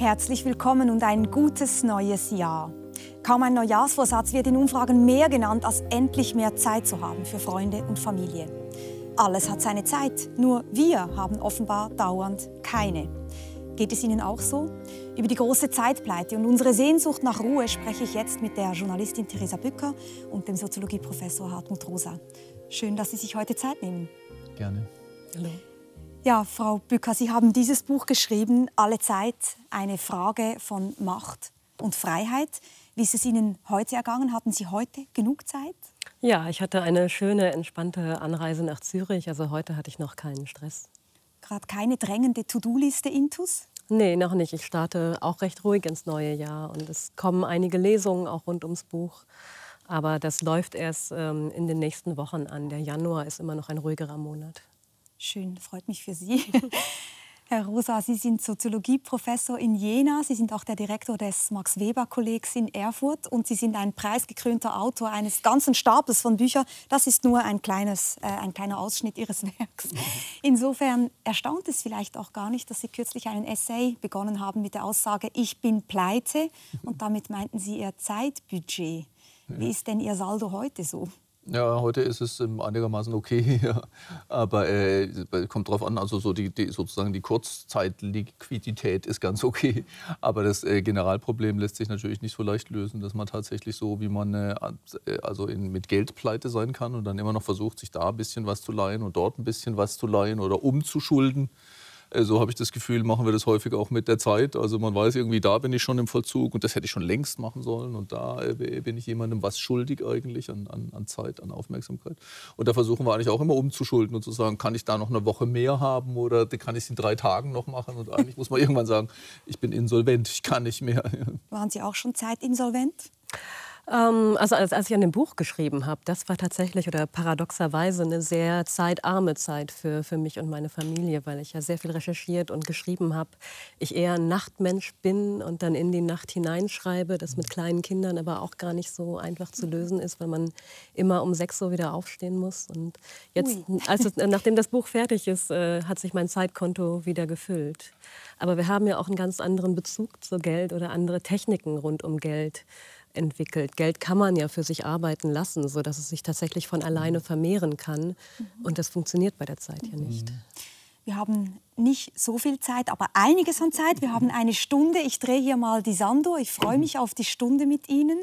Herzlich willkommen und ein gutes neues Jahr. Kaum ein Neujahrsvorsatz wird in Umfragen mehr genannt, als endlich mehr Zeit zu haben für Freunde und Familie. Alles hat seine Zeit, nur wir haben offenbar dauernd keine. Geht es Ihnen auch so? Über die große Zeitpleite und unsere Sehnsucht nach Ruhe spreche ich jetzt mit der Journalistin Theresa Bücker und dem Soziologieprofessor Hartmut Rosa. Schön, dass Sie sich heute Zeit nehmen. Gerne. Hallo. Ja, Frau Bücker, Sie haben dieses Buch geschrieben, Alle Zeit, eine Frage von Macht und Freiheit. Wie ist es Ihnen heute ergangen? Hatten Sie heute genug Zeit? Ja, ich hatte eine schöne, entspannte Anreise nach Zürich. Also heute hatte ich noch keinen Stress. Gerade keine drängende To-Do-Liste intus? Nee, noch nicht. Ich starte auch recht ruhig ins neue Jahr. Und es kommen einige Lesungen auch rund ums Buch. Aber das läuft erst ähm, in den nächsten Wochen an. Der Januar ist immer noch ein ruhigerer Monat. Schön, freut mich für Sie. Herr Rosa, Sie sind Soziologieprofessor in Jena. Sie sind auch der Direktor des Max-Weber-Kollegs in Erfurt und Sie sind ein preisgekrönter Autor eines ganzen Stapels von Büchern. Das ist nur ein, kleines, äh, ein kleiner Ausschnitt Ihres Werks. Insofern erstaunt es vielleicht auch gar nicht, dass Sie kürzlich einen Essay begonnen haben mit der Aussage, ich bin pleite. Und damit meinten Sie Ihr Zeitbudget. Wie ist denn Ihr Saldo heute so? Ja, heute ist es ähm, einigermaßen okay, ja. aber äh, kommt drauf an, also so die, die, sozusagen die Kurzzeitliquidität ist ganz okay, aber das äh, Generalproblem lässt sich natürlich nicht so leicht lösen, dass man tatsächlich so, wie man äh, also in, mit Geld pleite sein kann und dann immer noch versucht, sich da ein bisschen was zu leihen und dort ein bisschen was zu leihen oder umzuschulden. So habe ich das Gefühl, machen wir das häufig auch mit der Zeit. Also man weiß irgendwie, da bin ich schon im Vollzug und das hätte ich schon längst machen sollen. Und da äh, bin ich jemandem was schuldig eigentlich an, an, an Zeit, an Aufmerksamkeit. Und da versuchen wir eigentlich auch immer umzuschulden und zu sagen, kann ich da noch eine Woche mehr haben oder kann ich es in drei Tagen noch machen? Und eigentlich muss man irgendwann sagen, ich bin insolvent, ich kann nicht mehr. Waren Sie auch schon zeitinsolvent? Ähm, also als, als, ich an dem Buch geschrieben habe, das war tatsächlich oder paradoxerweise eine sehr zeitarme Zeit für, für mich und meine Familie, weil ich ja sehr viel recherchiert und geschrieben habe. Ich eher ein Nachtmensch bin und dann in die Nacht hineinschreibe, das mit kleinen Kindern aber auch gar nicht so einfach zu lösen ist, weil man immer um sechs Uhr wieder aufstehen muss. Und jetzt, als es, nachdem das Buch fertig ist, äh, hat sich mein Zeitkonto wieder gefüllt. Aber wir haben ja auch einen ganz anderen Bezug zu Geld oder andere Techniken rund um Geld entwickelt. Geld kann man ja für sich arbeiten lassen, sodass es sich tatsächlich von alleine mhm. vermehren kann. Mhm. Und das funktioniert bei der Zeit ja nicht. Mhm. Wir haben nicht so viel Zeit, aber einiges an Zeit. Wir haben eine Stunde. Ich drehe hier mal die Sanduhr. Ich freue mich auf die Stunde mit Ihnen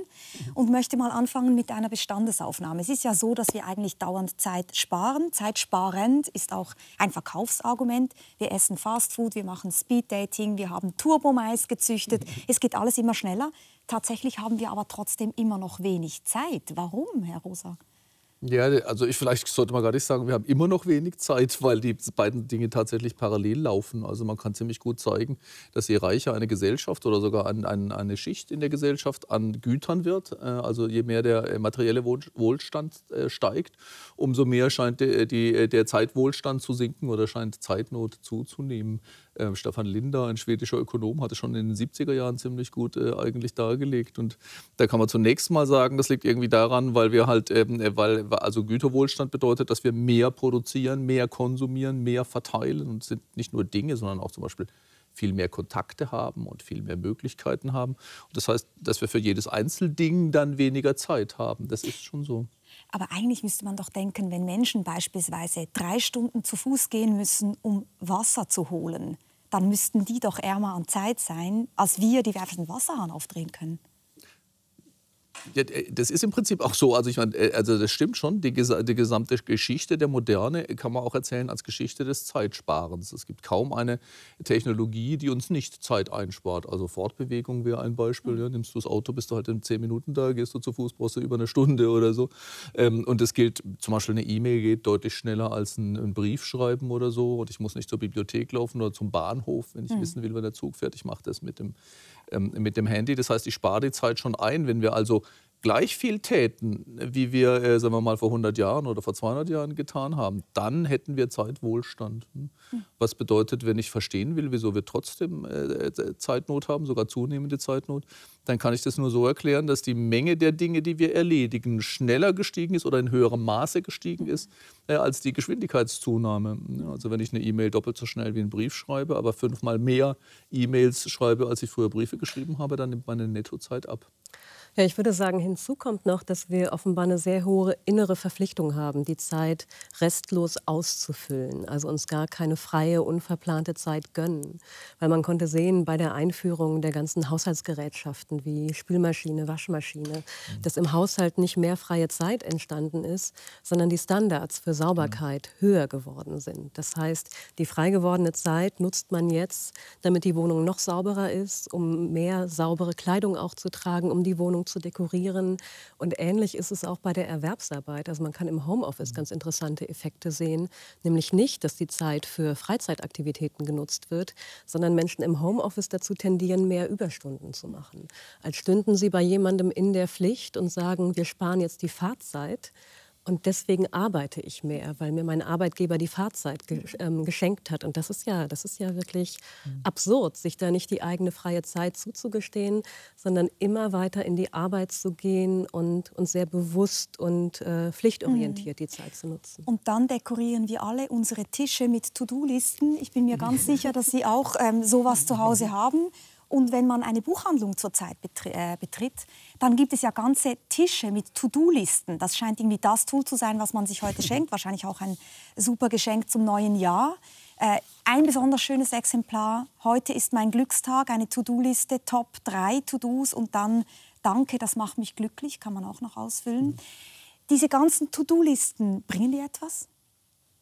und möchte mal anfangen mit einer Bestandesaufnahme. Es ist ja so, dass wir eigentlich dauernd Zeit sparen. Zeitsparend ist auch ein Verkaufsargument. Wir essen Fastfood, wir machen Speeddating, wir haben Turbomais gezüchtet. Es geht alles immer schneller. Tatsächlich haben wir aber trotzdem immer noch wenig Zeit. Warum, Herr Rosa? Ja, also ich vielleicht sollte man gar nicht sagen, wir haben immer noch wenig Zeit, weil die beiden Dinge tatsächlich parallel laufen. Also man kann ziemlich gut zeigen, dass je reicher eine Gesellschaft oder sogar ein, ein, eine Schicht in der Gesellschaft an Gütern wird, äh, also je mehr der äh, materielle Wohlstand äh, steigt, umso mehr scheint die, die, der Zeitwohlstand zu sinken oder scheint Zeitnot zuzunehmen. Ähm, Stefan Linder, ein schwedischer Ökonom, hatte schon in den 70er Jahren ziemlich gut äh, eigentlich dargelegt. Und da kann man zunächst mal sagen, das liegt irgendwie daran, weil wir halt, ähm, äh, weil also Güterwohlstand bedeutet, dass wir mehr produzieren, mehr konsumieren, mehr verteilen und sind nicht nur Dinge, sondern auch zum Beispiel viel mehr Kontakte haben und viel mehr Möglichkeiten haben. Und das heißt, dass wir für jedes Einzelding dann weniger Zeit haben. Das ist schon so. Aber eigentlich müsste man doch denken, wenn Menschen beispielsweise drei Stunden zu Fuß gehen müssen, um Wasser zu holen, dann müssten die doch ärmer an Zeit sein, als wir, die wir einfach den Wasserhahn aufdrehen können. Äh, das ist im Prinzip auch so. Also, ich meine, äh, also das stimmt schon. Die, die, gesamte Geschichte der Moderne kann man auch erzählen als Geschichte des Zeitsparens. Es gibt kaum eine Technologie, die uns nicht Zeit einspart. Also Fortbewegung wäre ein Beispiel. Mhm. Ja, nimmst du das Auto, bist du halt in zehn Minuten da, gehst du zu Fuß, brauchst du über eine Stunde oder so. Ähm, und es gilt, zum Beispiel eine E-Mail geht deutlich schneller als ein, ein, Brief schreiben oder so. Und ich muss nicht zur Bibliothek laufen oder zum Bahnhof, wenn ich mhm. wissen will, wann der Zug fährt. Ich mache das mit dem ähm, mit dem Handy. Das heißt, ich spare die Zeit schon ein. Wenn wir also gleich viel täten, wie wir, äh, sagen wir mal, vor 100 Jahren oder vor 200 Jahren getan haben, dann hätten wir Zeitwohlstand. Hm? Was bedeutet, wenn ich verstehen will, wieso wir trotzdem äh, Zeitnot haben, sogar zunehmende Zeitnot, dann kann ich das nur so erklären, dass die Menge der Dinge, die wir erledigen, schneller gestiegen ist oder in höherem Maße gestiegen ist äh, als die Geschwindigkeitszunahme. Also wenn ich eine E-Mail doppelt so schnell wie einen Brief schreibe, aber fünfmal mehr E-Mails schreibe, als ich früher Briefe geschrieben habe, dann nimmt meine Nettozeit ab. Ja, ich würde sagen, hinzu kommt noch, dass wir offenbar eine sehr hohe innere Verpflichtung haben, die Zeit restlos auszufüllen. Also uns gar keine freie, unverplante Zeit gönnen. Weil man konnte sehen bei der Einführung der ganzen Haushaltsgerätschaften wie Spülmaschine, Waschmaschine, mhm. dass im Haushalt nicht mehr freie Zeit entstanden ist, sondern die Standards für Sauberkeit mhm. höher geworden sind. Das heißt, die frei gewordene Zeit nutzt man jetzt, damit die Wohnung noch sauberer ist, um mehr saubere Kleidung auch zu tragen, um die Wohnung zu dekorieren. Und ähnlich ist es auch bei der Erwerbsarbeit. Also man kann im Homeoffice ganz interessante Effekte sehen, nämlich nicht, dass die Zeit für Freizeitaktivitäten genutzt wird, sondern Menschen im Homeoffice dazu tendieren, mehr Überstunden zu machen. Als stünden sie bei jemandem in der Pflicht und sagen, wir sparen jetzt die Fahrzeit und deswegen arbeite ich mehr, weil mir mein Arbeitgeber die Fahrzeit ge ähm, geschenkt hat. Und das ist ja, das ist ja wirklich mhm. absurd, sich da nicht die eigene freie Zeit zuzugestehen, sondern immer weiter in die Arbeit zu gehen und, und sehr bewusst und äh, pflichtorientiert mhm. die Zeit zu nutzen. Und dann dekorieren wir alle unsere Tische mit To-Do-Listen. Ich bin mir ganz sicher, dass Sie auch ähm, sowas zu Hause haben. Und wenn man eine Buchhandlung zurzeit äh, betritt, dann gibt es ja ganze Tische mit To-Do-Listen. Das scheint irgendwie das Tool zu sein, was man sich heute schenkt. Wahrscheinlich auch ein super Geschenk zum neuen Jahr. Äh, ein besonders schönes Exemplar. Heute ist mein Glückstag, eine To-Do-Liste, Top 3 To-Dos und dann Danke, das macht mich glücklich, kann man auch noch ausfüllen. Mhm. Diese ganzen To-Do-Listen, bringen die etwas?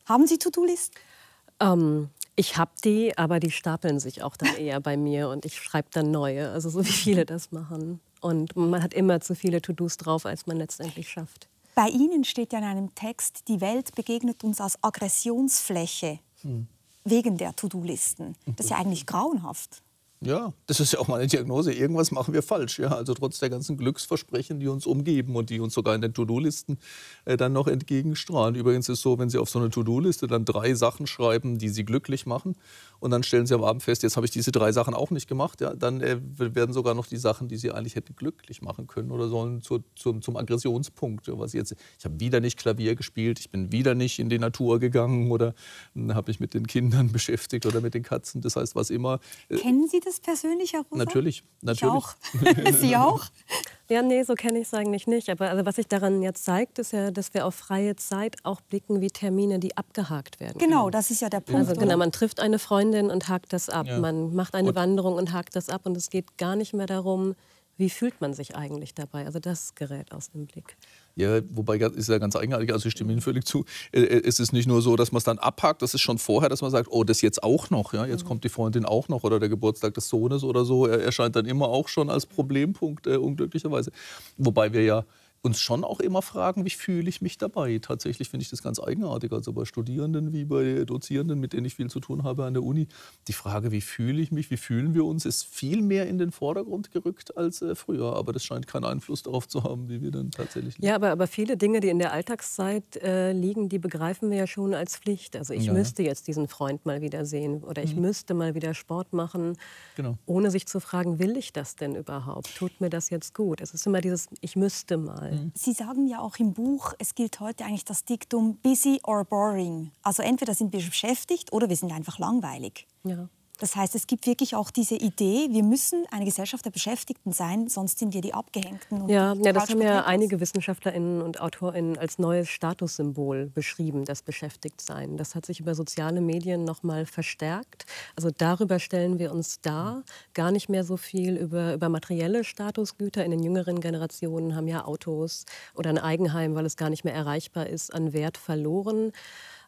Haben Sie To-Do-Listen? Ähm, ich habe die, aber die stapeln sich auch dann eher bei mir und ich schreibe dann neue, also so wie viele das machen. Und man hat immer zu viele To-Dos drauf, als man letztendlich schafft. Bei Ihnen steht ja in einem Text, die Welt begegnet uns als Aggressionsfläche hm. wegen der To-Do-Listen. Das ist ja eigentlich grauenhaft. Ja, das ist ja auch mal eine Diagnose. Irgendwas machen wir falsch. Ja? Also trotz der ganzen Glücksversprechen, die uns umgeben und die uns sogar in den To-Do-Listen äh, dann noch entgegenstrahlen. Übrigens ist es so, wenn Sie auf so eine To-Do-Liste dann drei Sachen schreiben, die Sie glücklich machen, und dann stellen Sie am Abend fest, jetzt habe ich diese drei Sachen auch nicht gemacht, ja, dann äh, werden sogar noch die Sachen, die Sie eigentlich hätten glücklich machen können oder sollen, zu, zu, zum Aggressionspunkt. Was jetzt, ich habe wieder nicht Klavier gespielt, ich bin wieder nicht in die Natur gegangen oder habe mich mit den Kindern beschäftigt oder mit den Katzen. Das heißt, was immer. Äh, Kennen Sie das persönlich, Herr Rosa? Natürlich, natürlich. Ich auch. Sie auch? Ja, nee, so kenne ich es eigentlich nicht. Aber also, was sich daran jetzt zeigt, ist ja, dass wir auf freie Zeit auch blicken wie Termine, die abgehakt werden. Genau, können. das ist ja der Punkt. Also genau, man trifft eine Freundin und hakt das ab. Ja. Man macht eine und Wanderung und hakt das ab. Und es geht gar nicht mehr darum, wie fühlt man sich eigentlich dabei. Also das gerät aus dem Blick. Ja, wobei ist ja ganz eigenartig, also ich stimme Ihnen völlig zu. Äh, äh, es ist nicht nur so, dass man es dann abhakt, das ist schon vorher, dass man sagt, oh, das jetzt auch noch, ja, jetzt mhm. kommt die Freundin auch noch oder der Geburtstag des Sohnes oder so, er erscheint dann immer auch schon als Problempunkt, äh, unglücklicherweise. Wobei wir ja uns schon auch immer fragen, wie fühle ich mich dabei. Tatsächlich finde ich das ganz eigenartig. Also bei Studierenden wie bei Dozierenden, mit denen ich viel zu tun habe an der Uni, die Frage, wie fühle ich mich, wie fühlen wir uns, ist viel mehr in den Vordergrund gerückt als äh, früher. Aber das scheint keinen Einfluss darauf zu haben, wie wir dann tatsächlich leben. Ja, aber, aber viele Dinge, die in der Alltagszeit äh, liegen, die begreifen wir ja schon als Pflicht. Also ich ja. müsste jetzt diesen Freund mal wieder sehen oder ich mhm. müsste mal wieder Sport machen, genau. ohne sich zu fragen, will ich das denn überhaupt? Tut mir das jetzt gut? Es ist immer dieses, ich müsste mal. Mhm. Sie sagen ja auch im Buch, es gilt heute eigentlich das Diktum busy or boring. Also entweder sind wir beschäftigt oder wir sind einfach langweilig. Ja. Das heißt, es gibt wirklich auch diese Idee, wir müssen eine Gesellschaft der Beschäftigten sein, sonst sind wir die Abgehängten. ja, ja das haben ja einige WissenschaftlerInnen und AutorInnen als neues Statussymbol beschrieben, das Beschäftigtsein. Das hat sich über soziale Medien noch mal verstärkt. Also darüber stellen wir uns dar. Gar nicht mehr so viel über, über materielle Statusgüter. In den jüngeren Generationen haben ja Autos oder ein Eigenheim, weil es gar nicht mehr erreichbar ist, an Wert verloren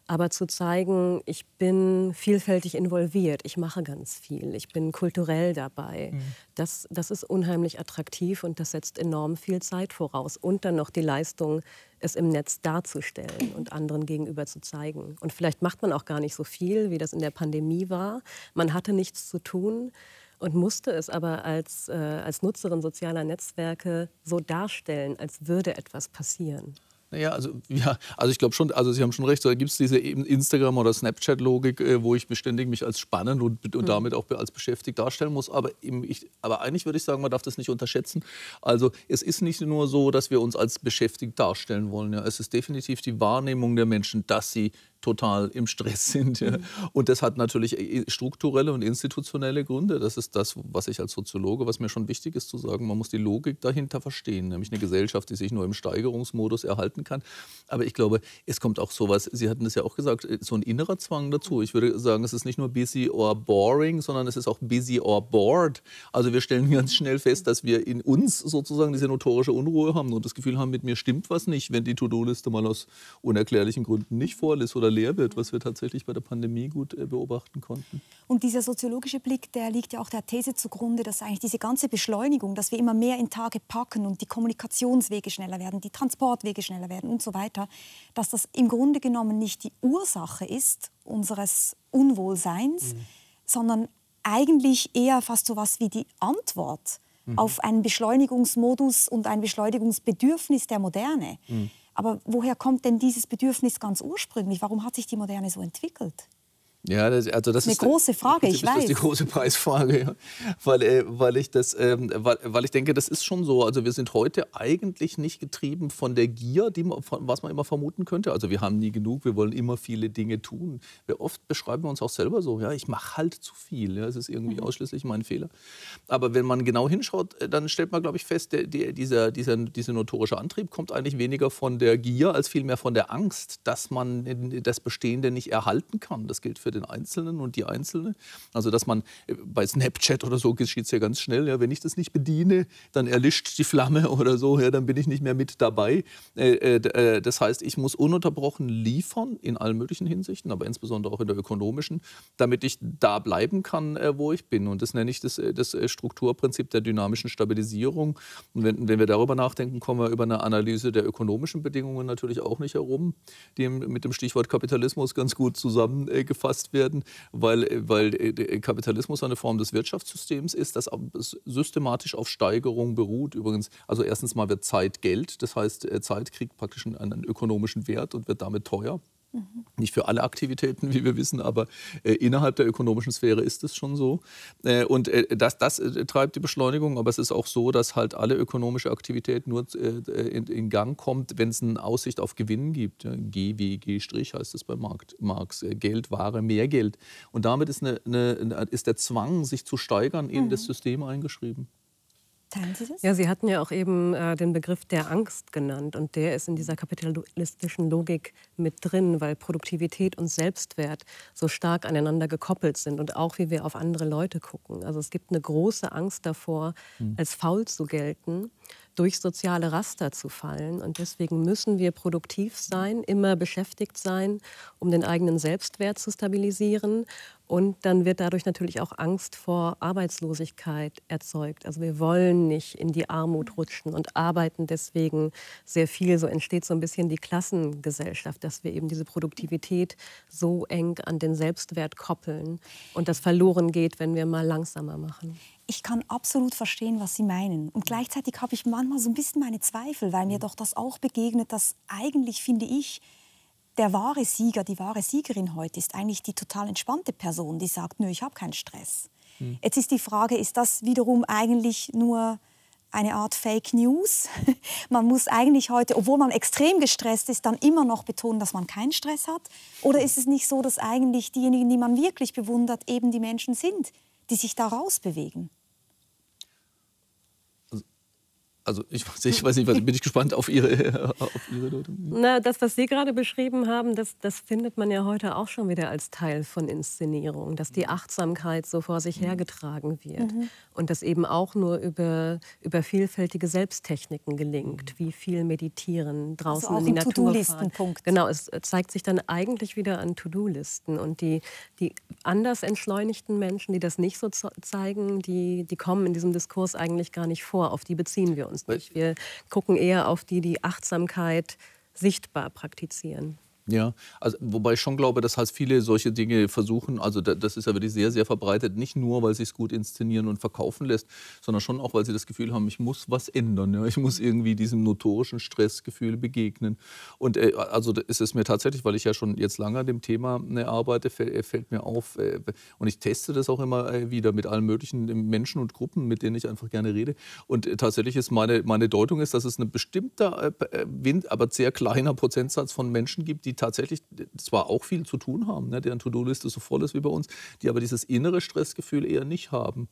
aber zu zeigen, ich bin vielfältig involviert, ich mache ganz viel, ich bin kulturell dabei, mhm. das, das ist unheimlich attraktiv und das setzt enorm viel Zeit voraus. Und dann noch die Leistung, es im Netz darzustellen und anderen gegenüber zu zeigen. Und vielleicht macht man auch gar nicht so viel, wie das in der Pandemie war. Man hatte nichts zu tun. und musste es aber als, äh, als Nutzerin sozialer Netzwerke so darstellen, als würde etwas passieren. Naja, also, ja, also ich glaube schon, also Sie haben schon recht, da gibt es diese Instagram- oder Snapchat-Logik, äh, wo ich beständig mich als spannend und, und mhm. damit auch als beschäftigt darstellen muss. Aber, eben ich, aber eigentlich würde ich sagen, man darf das nicht unterschätzen. Also es ist nicht nur so, dass wir uns als beschäftigt darstellen wollen. Ja. Es ist definitiv die Wahrnehmung der Menschen, dass sie total im Stress sind. Ja. Mhm. Und das hat natürlich äh, strukturelle und institutionelle Gründe. Das ist das, was ich als Soziologe, was mir schon wichtig ist zu sagen, man muss die Logik dahinter verstehen, nämlich eine Gesellschaft, die sich nur im Steigerungsmodus erhalten kann. Aber ich glaube, es kommt auch sowas, Sie hatten es ja auch gesagt, äh, so ein innerer Zwang dazu. Ich würde sagen, es ist nicht nur busy or boring, sondern es ist auch busy or bored. Also wir stellen ganz schnell fest, dass wir in uns sozusagen diese notorische Unruhe haben und das Gefühl haben, mit mir stimmt was nicht, wenn die To-Do-Liste mal aus unerklärlichen Gründen nicht vorliest oder leer wird, was wir tatsächlich bei der Pandemie gut äh, beobachten konnten. Und dieser soziologische Blick, der liegt ja auch der These zugrunde, dass eigentlich diese ganze Beschleunigung, dass wir immer mehr in Tage packen und die Kommunikationswege schneller werden, die Transportwege schneller werden und so weiter, dass das im Grunde genommen nicht die Ursache ist unseres Unwohlseins, mhm. sondern eigentlich eher fast so was wie die Antwort mhm. auf einen Beschleunigungsmodus und ein Beschleunigungsbedürfnis der Moderne. Mhm. Aber woher kommt denn dieses Bedürfnis ganz ursprünglich? Warum hat sich die Moderne so entwickelt? Ja, das, also das eine ist eine große Frage, ich weiß. Das ist die große Preisfrage, ja. weil, äh, weil, ich das, ähm, weil, weil ich denke, das ist schon so. Also wir sind heute eigentlich nicht getrieben von der Gier, die man, von, was man immer vermuten könnte. Also wir haben nie genug, wir wollen immer viele Dinge tun. Wir oft beschreiben wir uns auch selber so, ja, ich mache halt zu viel. Ja, es ist irgendwie mhm. ausschließlich mein Fehler. Aber wenn man genau hinschaut, äh, dann stellt man, glaube ich, fest, der, der, dieser, dieser, dieser notorische Antrieb kommt eigentlich weniger von der Gier als vielmehr von der Angst, dass man das Bestehende nicht erhalten kann. Das gilt für den Einzelnen und die Einzelne. Also dass man äh, bei Snapchat oder so geschieht es ja ganz schnell, ja, wenn ich das nicht bediene, dann erlischt die Flamme oder so, ja, dann bin ich nicht mehr mit dabei. Äh, äh, äh, das heißt, ich muss ununterbrochen liefern in allen möglichen Hinsichten, aber insbesondere auch in der ökonomischen, damit ich da bleiben kann, äh, wo ich bin. Und das nenne ich das, äh, das Strukturprinzip der dynamischen Stabilisierung. Und wenn, wenn wir darüber nachdenken, kommen wir über eine Analyse der ökonomischen Bedingungen natürlich auch nicht herum, die mit dem Stichwort Kapitalismus ganz gut zusammengefasst werden, weil, weil Kapitalismus eine Form des Wirtschaftssystems ist, das systematisch auf Steigerung beruht. Übrigens, also erstens mal wird Zeit Geld, das heißt, äh, Zeit kriegt praktisch einen ökonomischen Wert und wird damit teuer. Mhm. Nicht für alle Aktivitäten, wie wir wissen, aber äh, innerhalb der ökonomischen Sphäre ist es schon so. Äh, und äh, das, das äh, treibt die Beschleunigung, aber es ist auch so, dass halt alle ökonomische Aktivität nur äh, in, in, Gang kommt, wenn es eine Aussicht auf Gewinn gibt. Ja, G wie G' heißt es bei Marx. Äh, Geld, Ware, mehr Geld. Und damit ist, eine, eine, ist der Zwang, sich zu steigern, in mhm. das System eingeschrieben. Teilen Sie das? Ja, Sie hatten ja auch eben äh, den Begriff der Angst genannt. Und der ist in dieser kapitalistischen Logik mit drin, weil Produktivität und Selbstwert so stark aneinander gekoppelt sind und auch wie wir auf andere Leute gucken. Also es gibt eine große Angst davor, hm. als faul zu gelten durch soziale Raster zu fallen. Und deswegen müssen wir produktiv sein, immer beschäftigt sein, um den eigenen Selbstwert zu stabilisieren. Und dann wird dadurch natürlich auch Angst vor Arbeitslosigkeit erzeugt. Also wir wollen nicht in die Armut rutschen und arbeiten deswegen sehr viel. So entsteht so ein bisschen die Klassengesellschaft, dass wir eben diese Produktivität so eng an den Selbstwert koppeln und das verloren geht, wenn wir mal langsamer machen ich kann absolut verstehen, was Sie meinen. Und gleichzeitig habe ich manchmal so ein bisschen meine Zweifel, weil mir doch das auch begegnet, dass eigentlich, finde ich, der wahre Sieger, die wahre Siegerin heute ist eigentlich die total entspannte Person, die sagt, nö, ich habe keinen Stress. Hm. Jetzt ist die Frage, ist das wiederum eigentlich nur eine Art Fake News? man muss eigentlich heute, obwohl man extrem gestresst ist, dann immer noch betonen, dass man keinen Stress hat? Oder ist es nicht so, dass eigentlich diejenigen, die man wirklich bewundert, eben die Menschen sind, die sich da rausbewegen? Also ich, ich weiß nicht, was, bin ich gespannt auf Ihre, auf Ihre Note. Na, das, was Sie gerade beschrieben haben, das, das findet man ja heute auch schon wieder als Teil von Inszenierung, dass die Achtsamkeit so vor sich hergetragen wird mhm. und das eben auch nur über, über vielfältige Selbsttechniken gelingt, wie viel meditieren, draußen also in die Natur fahren. Genau, es zeigt sich dann eigentlich wieder an To-Do-Listen und die, die anders entschleunigten Menschen, die das nicht so zeigen, die, die kommen in diesem Diskurs eigentlich gar nicht vor, auf die beziehen wir uns uns nicht. Wir gucken eher auf die, die Achtsamkeit sichtbar praktizieren. Ja, also wobei ich schon glaube, dass halt viele solche Dinge versuchen, also das ist ja wirklich sehr, sehr verbreitet, nicht nur, weil sie es gut inszenieren und verkaufen lässt, sondern schon auch, weil sie das Gefühl haben, ich muss was ändern, ja? ich muss irgendwie diesem notorischen Stressgefühl begegnen. Und äh, also ist es mir tatsächlich, weil ich ja schon jetzt lange an dem Thema ne, arbeite, fällt, äh, fällt, mir auf äh, und ich teste das auch immer äh, wieder mit allen möglichen Menschen und Gruppen, mit denen ich einfach gerne rede. Und äh, tatsächlich ist meine, meine Deutung ist, dass es ein bestimmter, äh, Wind, aber sehr kleiner Prozentsatz von Menschen gibt, die tatsächlich zwar auch viel zu tun haben, ne, deren To-Do-Liste so voll ist wie bei uns, die aber dieses innere Stressgefühl eher nicht haben.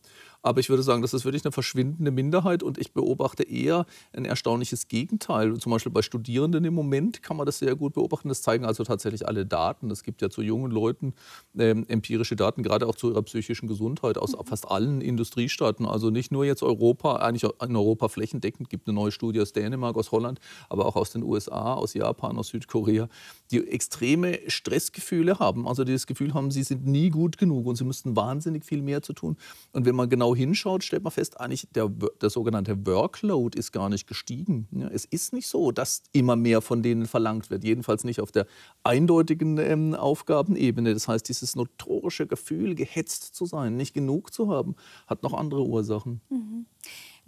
Aber ich würde sagen, das ist wirklich eine verschwindende Minderheit und ich beobachte eher ein erstaunliches Gegenteil. Zum Beispiel bei Studierenden im Moment kann man das sehr gut beobachten. Das zeigen also tatsächlich alle Daten. Es gibt ja zu jungen Leuten ähm, empirische Daten, gerade auch zu ihrer psychischen Gesundheit aus fast allen Industriestaaten. Also nicht nur jetzt Europa, eigentlich in Europa flächendeckend gibt eine neue Studie aus Dänemark, aus Holland, aber auch aus den USA, aus Japan, aus Südkorea, die extreme Stressgefühle haben. Also die das Gefühl haben, sie sind nie gut genug und sie müssten wahnsinnig viel mehr zu tun. Und wenn man genau hinschaut, stellt man fest, eigentlich der, der sogenannte Workload ist gar nicht gestiegen. Ja, es ist nicht so, dass immer mehr von denen verlangt wird. Jedenfalls nicht auf der eindeutigen ähm, Aufgabenebene. Das heißt, dieses notorische Gefühl, gehetzt zu sein, nicht genug zu haben, hat noch andere Ursachen. Mhm.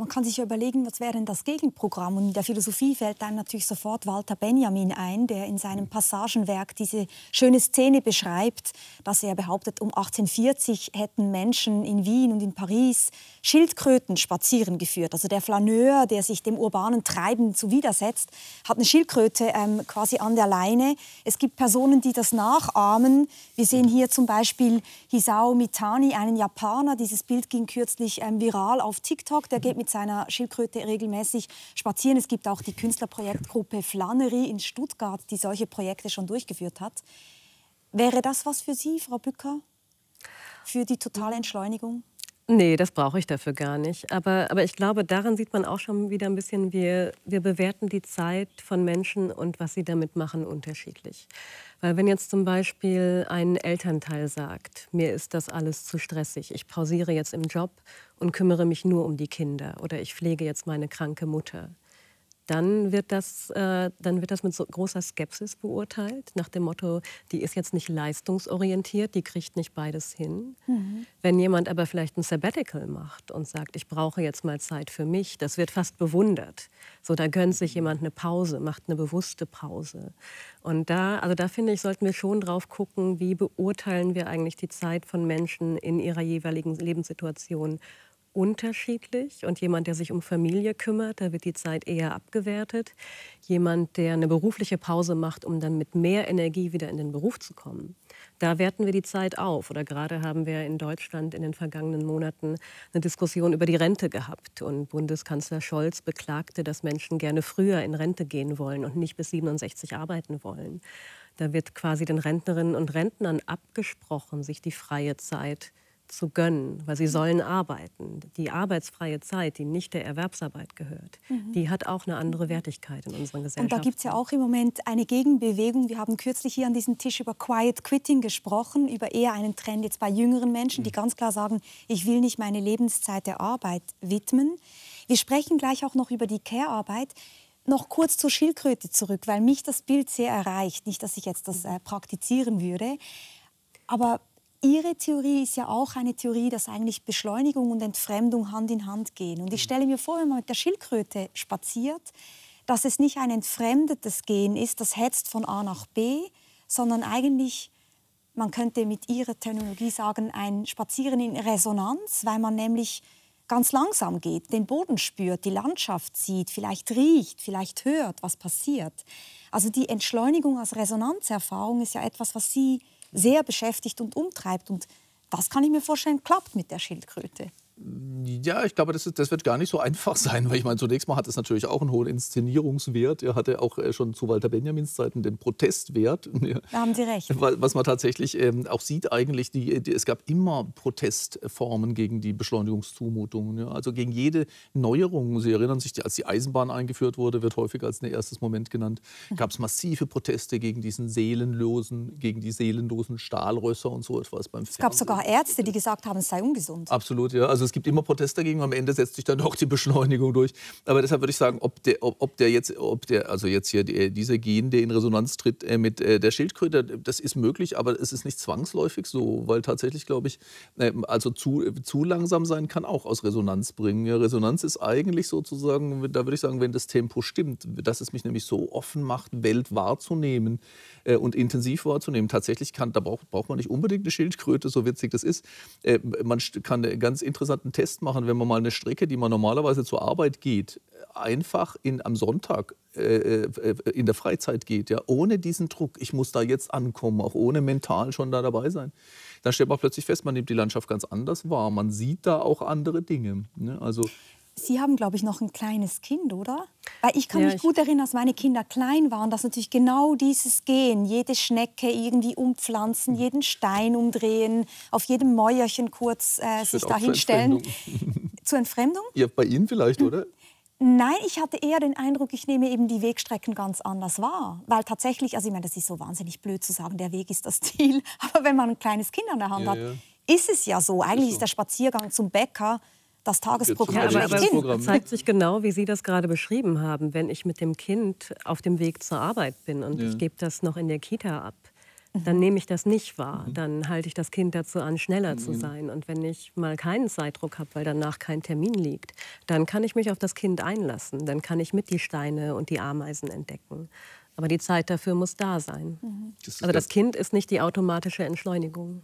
Man kann sich überlegen, was wäre denn das Gegenprogramm? Und in der Philosophie fällt einem natürlich sofort Walter Benjamin ein, der in seinem Passagenwerk diese schöne Szene beschreibt, dass er behauptet, um 1840 hätten Menschen in Wien und in Paris Schildkröten spazieren geführt. Also der Flaneur, der sich dem urbanen Treiben zuwidersetzt, hat eine Schildkröte ähm, quasi an der Leine. Es gibt Personen, die das nachahmen. Wir sehen hier zum Beispiel Hisao Mitani, einen Japaner. Dieses Bild ging kürzlich ähm, viral auf TikTok. Der geht mit mit seiner Schildkröte regelmäßig spazieren. Es gibt auch die Künstlerprojektgruppe Flannery in Stuttgart, die solche Projekte schon durchgeführt hat. Wäre das was für Sie, Frau Bücker, für die totale Entschleunigung? Nee, das brauche ich dafür gar nicht. Aber, aber ich glaube, daran sieht man auch schon wieder ein bisschen, wir, wir bewerten die Zeit von Menschen und was sie damit machen unterschiedlich. Weil wenn jetzt zum Beispiel ein Elternteil sagt, mir ist das alles zu stressig, ich pausiere jetzt im Job und kümmere mich nur um die Kinder oder ich pflege jetzt meine kranke Mutter, dann wird das, äh, dann wird das mit so großer Skepsis beurteilt, nach dem Motto, die ist jetzt nicht leistungsorientiert, die kriegt nicht beides hin. Mhm. Wenn jemand aber vielleicht ein Sabbatical macht und sagt, ich brauche jetzt mal Zeit für mich, das wird fast bewundert. So, da gönnt sich jemand eine Pause, macht eine bewusste Pause. Und da, also da finde ich, sollten wir schon drauf gucken, wie beurteilen wir eigentlich die Zeit von Menschen in ihrer jeweiligen Lebenssituation unterschiedlich. Und jemand, der sich um Familie kümmert, da wird die Zeit eher abgewertet. Jemand, der eine berufliche Pause macht, um dann mit mehr Energie wieder in den Beruf zu kommen, da werten wir die Zeit auf. Oder gerade haben wir in Deutschland in den vergangenen Monaten eine Diskussion über die Rente gehabt. Und Bundeskanzler Scholz beklagte, dass Menschen gerne früher in Rente gehen wollen und nicht bis 67 arbeiten wollen. Da wird quasi den Rentnerinnen und Rentnern abgesprochen, sich die freie Zeit zu gönnen, weil sie sollen arbeiten. Die arbeitsfreie Zeit, die nicht der Erwerbsarbeit gehört, mhm. die hat auch eine andere Wertigkeit in unseren Gesellschaften. Und da gibt es ja auch im Moment eine Gegenbewegung. Wir haben kürzlich hier an diesem Tisch über Quiet Quitting gesprochen, über eher einen Trend jetzt bei jüngeren Menschen, die mhm. ganz klar sagen, ich will nicht meine Lebenszeit der Arbeit widmen. Wir sprechen gleich auch noch über die Care-Arbeit. Noch kurz zur Schildkröte zurück, weil mich das Bild sehr erreicht. Nicht, dass ich jetzt das äh, praktizieren würde. Aber Ihre Theorie ist ja auch eine Theorie, dass eigentlich Beschleunigung und Entfremdung Hand in Hand gehen. Und ich stelle mir vor, wenn man mit der Schildkröte spaziert, dass es nicht ein entfremdetes Gehen ist, das hetzt von A nach B, sondern eigentlich, man könnte mit Ihrer Terminologie sagen, ein Spazieren in Resonanz, weil man nämlich ganz langsam geht, den Boden spürt, die Landschaft sieht, vielleicht riecht, vielleicht hört, was passiert. Also die Entschleunigung als Resonanzerfahrung ist ja etwas, was Sie sehr beschäftigt und umtreibt. Und das kann ich mir vorstellen, klappt mit der Schildkröte. Ja, ich glaube, das, ist, das, wird gar nicht so einfach sein, weil ich meine, zunächst mal hat es natürlich auch einen hohen Inszenierungswert. Er hatte auch äh, schon zu Walter Benjamins Zeiten den Protestwert. Da haben Sie recht. Was man tatsächlich ähm, auch sieht, eigentlich, die, die, es gab immer Protestformen gegen die Beschleunigungszumutungen. Also gegen jede Neuerung. Sie erinnern sich, als die Eisenbahn eingeführt wurde, wird häufig als ein erstes Moment genannt, gab es massive Proteste gegen diesen seelenlosen, gegen die seelenlosen Stahlrösser und so etwas beim Es gab sogar Ärzte, die gesagt haben, es sei ungesund. Absolut, ja. Also es gibt immer Proteste dagegen, am Ende setzt sich dann doch die Beschleunigung durch. Aber deshalb würde ich sagen, ob der, ob, ob der jetzt, ob der, also jetzt hier die, dieser Gen, der in Resonanz tritt äh, mit äh, der Schildkröte, das ist möglich, aber es ist nicht zwangsläufig so, weil tatsächlich, glaube ich, äh, also zu, zu langsam sein kann auch aus Resonanz bringen. Ja, Resonanz ist eigentlich sozusagen, da würde ich sagen, wenn das Tempo stimmt, dass es mich nämlich so offen macht, Welt wahrzunehmen äh, und intensiv wahrzunehmen. Tatsächlich kann, da braucht, braucht man nicht unbedingt eine Schildkröte, so witzig das ist. Äh, man kann einen ganz interessanten Test machen, wenn man mal eine Strecke, die man normalerweise zur Arbeit geht, einfach in, am Sonntag äh, äh, in der Freizeit geht, ja, ohne diesen Druck, ich muss da jetzt ankommen, auch ohne mental schon da dabei sein, dann stellt man plötzlich fest, man nimmt die Landschaft ganz anders wahr. Man sieht da auch andere Dinge. Ne? Also Sie haben, glaube ich, noch ein kleines Kind, oder? Weil ich kann ja, mich gut erinnern, als meine Kinder klein waren, dass natürlich genau dieses Gehen, jede Schnecke irgendwie umpflanzen, mhm. jeden Stein umdrehen, auf jedem Mäuerchen kurz äh, sich da hinstellen. Zur Entfremdung? Ja, bei Ihnen vielleicht, oder? Nein, ich hatte eher den Eindruck, ich nehme eben die Wegstrecken ganz anders wahr. Weil tatsächlich, also ich meine, das ist so wahnsinnig blöd zu sagen, der Weg ist das Ziel. Aber wenn man ein kleines Kind an der Hand ja, hat, ja. ist es ja so. Eigentlich ist, so. ist der Spaziergang zum Bäcker das Tagesprogramm ja, aber, aber Es zeigt sich genau, wie Sie das gerade beschrieben haben. Wenn ich mit dem Kind auf dem Weg zur Arbeit bin und ja. ich gebe das noch in der Kita ab, dann mhm. nehme ich das nicht wahr. Mhm. Dann halte ich das Kind dazu an, schneller mhm. zu sein. Und wenn ich mal keinen Zeitdruck habe, weil danach kein Termin liegt, dann kann ich mich auf das Kind einlassen. Dann kann ich mit die Steine und die Ameisen entdecken. Aber die Zeit dafür muss da sein. Mhm. Das also das Kind ist nicht die automatische Entschleunigung.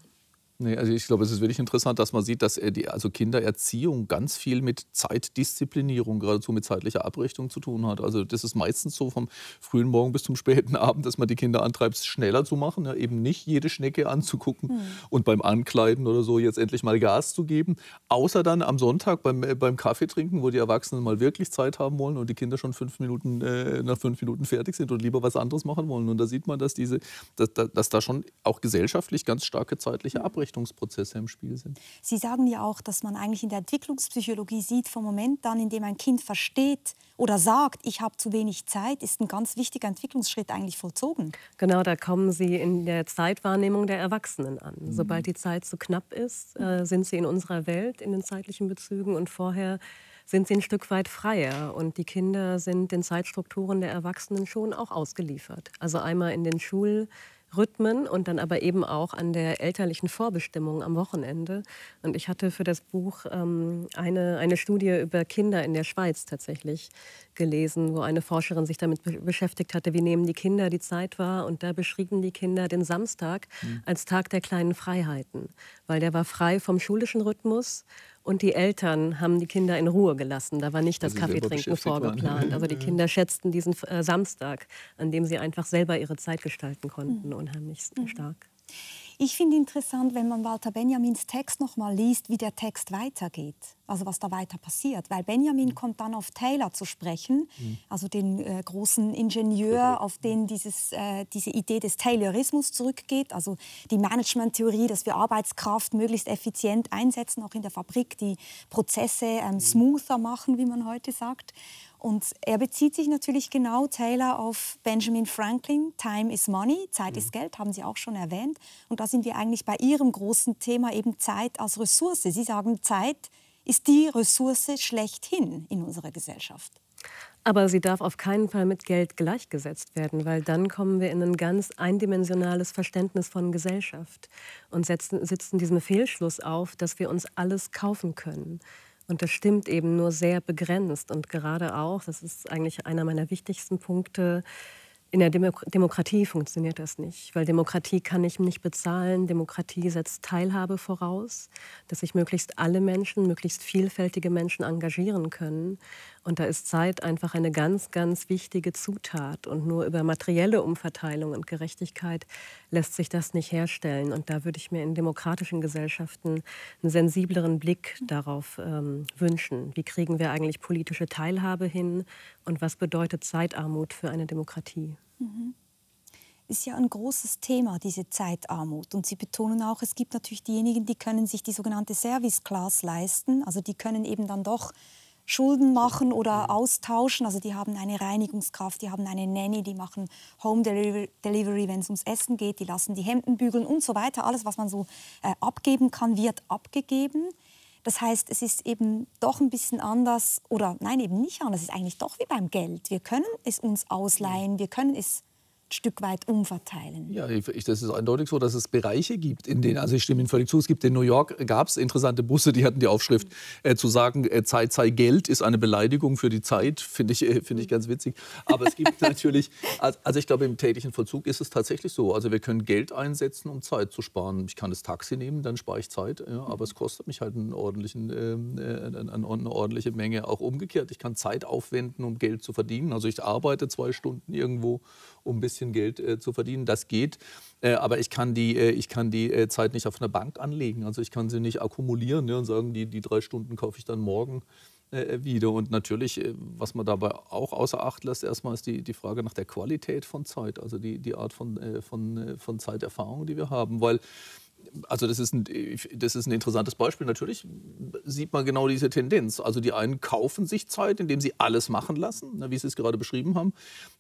Nee, also ich glaube, es ist wirklich interessant, dass man sieht, dass die also Kindererziehung ganz viel mit Zeitdisziplinierung, geradezu mit zeitlicher Abrichtung zu tun hat. Also das ist meistens so vom frühen Morgen bis zum späten Abend, dass man die Kinder antreibt, schneller zu machen, ja, eben nicht jede Schnecke anzugucken mhm. und beim Ankleiden oder so jetzt endlich mal Gas zu geben. Außer dann am Sonntag beim, äh, beim Kaffee trinken, wo die Erwachsenen mal wirklich Zeit haben wollen und die Kinder schon fünf Minuten, äh, nach fünf Minuten fertig sind und lieber was anderes machen wollen. Und da sieht man, dass, diese, dass, dass da schon auch gesellschaftlich ganz starke zeitliche Abrichtung Ausrichtungsprozesse im Spiel sind. Sie sagen ja auch, dass man eigentlich in der Entwicklungspsychologie sieht, vom Moment an, in dem ein Kind versteht oder sagt, ich habe zu wenig Zeit, ist ein ganz wichtiger Entwicklungsschritt eigentlich vollzogen. Genau, da kommen Sie in der Zeitwahrnehmung der Erwachsenen an. Mhm. Sobald die Zeit zu knapp ist, äh, sind sie in unserer Welt, in den zeitlichen Bezügen und vorher sind sie ein Stück weit freier und die Kinder sind den Zeitstrukturen der Erwachsenen schon auch ausgeliefert. Also einmal in den Schul Rhythmen und dann aber eben auch an der elterlichen Vorbestimmung am Wochenende. Und ich hatte für das Buch ähm, eine, eine Studie über Kinder in der Schweiz tatsächlich gelesen, wo eine Forscherin sich damit be beschäftigt hatte, wie nehmen die Kinder die Zeit wahr. Und da beschrieben die Kinder den Samstag mhm. als Tag der kleinen Freiheiten, weil der war frei vom schulischen Rhythmus und die Eltern haben die Kinder in Ruhe gelassen. Da war nicht das Kaffeetrinken vorgeplant. Also die Kinder schätzten diesen äh, Samstag, an dem sie einfach selber ihre Zeit gestalten konnten, mhm. unheimlich mhm. Ich finde interessant, wenn man Walter Benjamins Text noch mal liest, wie der Text weitergeht, also was da weiter passiert. Weil Benjamin mhm. kommt dann auf Taylor zu sprechen, mhm. also den äh, großen Ingenieur, auf den dieses, äh, diese Idee des Taylorismus zurückgeht, also die Management-Theorie, dass wir Arbeitskraft möglichst effizient einsetzen, auch in der Fabrik, die Prozesse ähm, mhm. smoother machen, wie man heute sagt. Und er bezieht sich natürlich genau, Taylor, auf Benjamin Franklin. Time is money, Zeit mhm. ist Geld, haben Sie auch schon erwähnt. Und da sind wir eigentlich bei Ihrem großen Thema eben Zeit als Ressource. Sie sagen, Zeit ist die Ressource schlechthin in unserer Gesellschaft. Aber sie darf auf keinen Fall mit Geld gleichgesetzt werden, weil dann kommen wir in ein ganz eindimensionales Verständnis von Gesellschaft und setzen, sitzen diesem Fehlschluss auf, dass wir uns alles kaufen können. Und das stimmt eben nur sehr begrenzt. Und gerade auch, das ist eigentlich einer meiner wichtigsten Punkte, in der Demo Demokratie funktioniert das nicht, weil Demokratie kann ich nicht bezahlen. Demokratie setzt Teilhabe voraus, dass sich möglichst alle Menschen, möglichst vielfältige Menschen engagieren können. Und da ist Zeit einfach eine ganz, ganz wichtige Zutat. Und nur über materielle Umverteilung und Gerechtigkeit lässt sich das nicht herstellen. Und da würde ich mir in demokratischen Gesellschaften einen sensibleren Blick darauf ähm, wünschen. Wie kriegen wir eigentlich politische Teilhabe hin? Und was bedeutet Zeitarmut für eine Demokratie? Mhm. Ist ja ein großes Thema, diese Zeitarmut. Und Sie betonen auch, es gibt natürlich diejenigen, die können sich die sogenannte Service Class leisten. Also die können eben dann doch Schulden machen oder austauschen. Also die haben eine Reinigungskraft, die haben eine Nanny, die machen Home Delivery, wenn es ums Essen geht, die lassen die Hemden bügeln und so weiter. Alles, was man so äh, abgeben kann, wird abgegeben. Das heißt, es ist eben doch ein bisschen anders oder nein, eben nicht anders. Es ist eigentlich doch wie beim Geld. Wir können es uns ausleihen, wir können es Stück weit umverteilen. Ja, ich, das ist eindeutig so, dass es Bereiche gibt, in denen, also ich stimme Ihnen völlig zu, es gibt in New York, gab es interessante Busse, die hatten die Aufschrift, äh, zu sagen, äh, Zeit sei Geld, ist eine Beleidigung für die Zeit, finde ich, äh, find ich ganz witzig. Aber es gibt natürlich, also ich glaube, im täglichen Vollzug ist es tatsächlich so, also wir können Geld einsetzen, um Zeit zu sparen. Ich kann das Taxi nehmen, dann spare ich Zeit, ja, aber es kostet mich halt einen ordentlichen, ähm, äh, eine ordentliche Menge. Auch umgekehrt, ich kann Zeit aufwenden, um Geld zu verdienen. Also ich arbeite zwei Stunden irgendwo um ein bisschen Geld äh, zu verdienen. Das geht, äh, aber ich kann die, äh, ich kann die äh, Zeit nicht auf einer Bank anlegen. Also ich kann sie nicht akkumulieren ne, und sagen, die, die drei Stunden kaufe ich dann morgen wieder. Und natürlich, was man dabei auch außer Acht lässt, erstmal ist die, die Frage nach der Qualität von Zeit, also die, die Art von, von, von Zeiterfahrung, die wir haben. Weil also das ist, ein, das ist ein interessantes Beispiel. Natürlich sieht man genau diese Tendenz. Also die einen kaufen sich Zeit, indem sie alles machen lassen, ne, wie Sie es gerade beschrieben haben.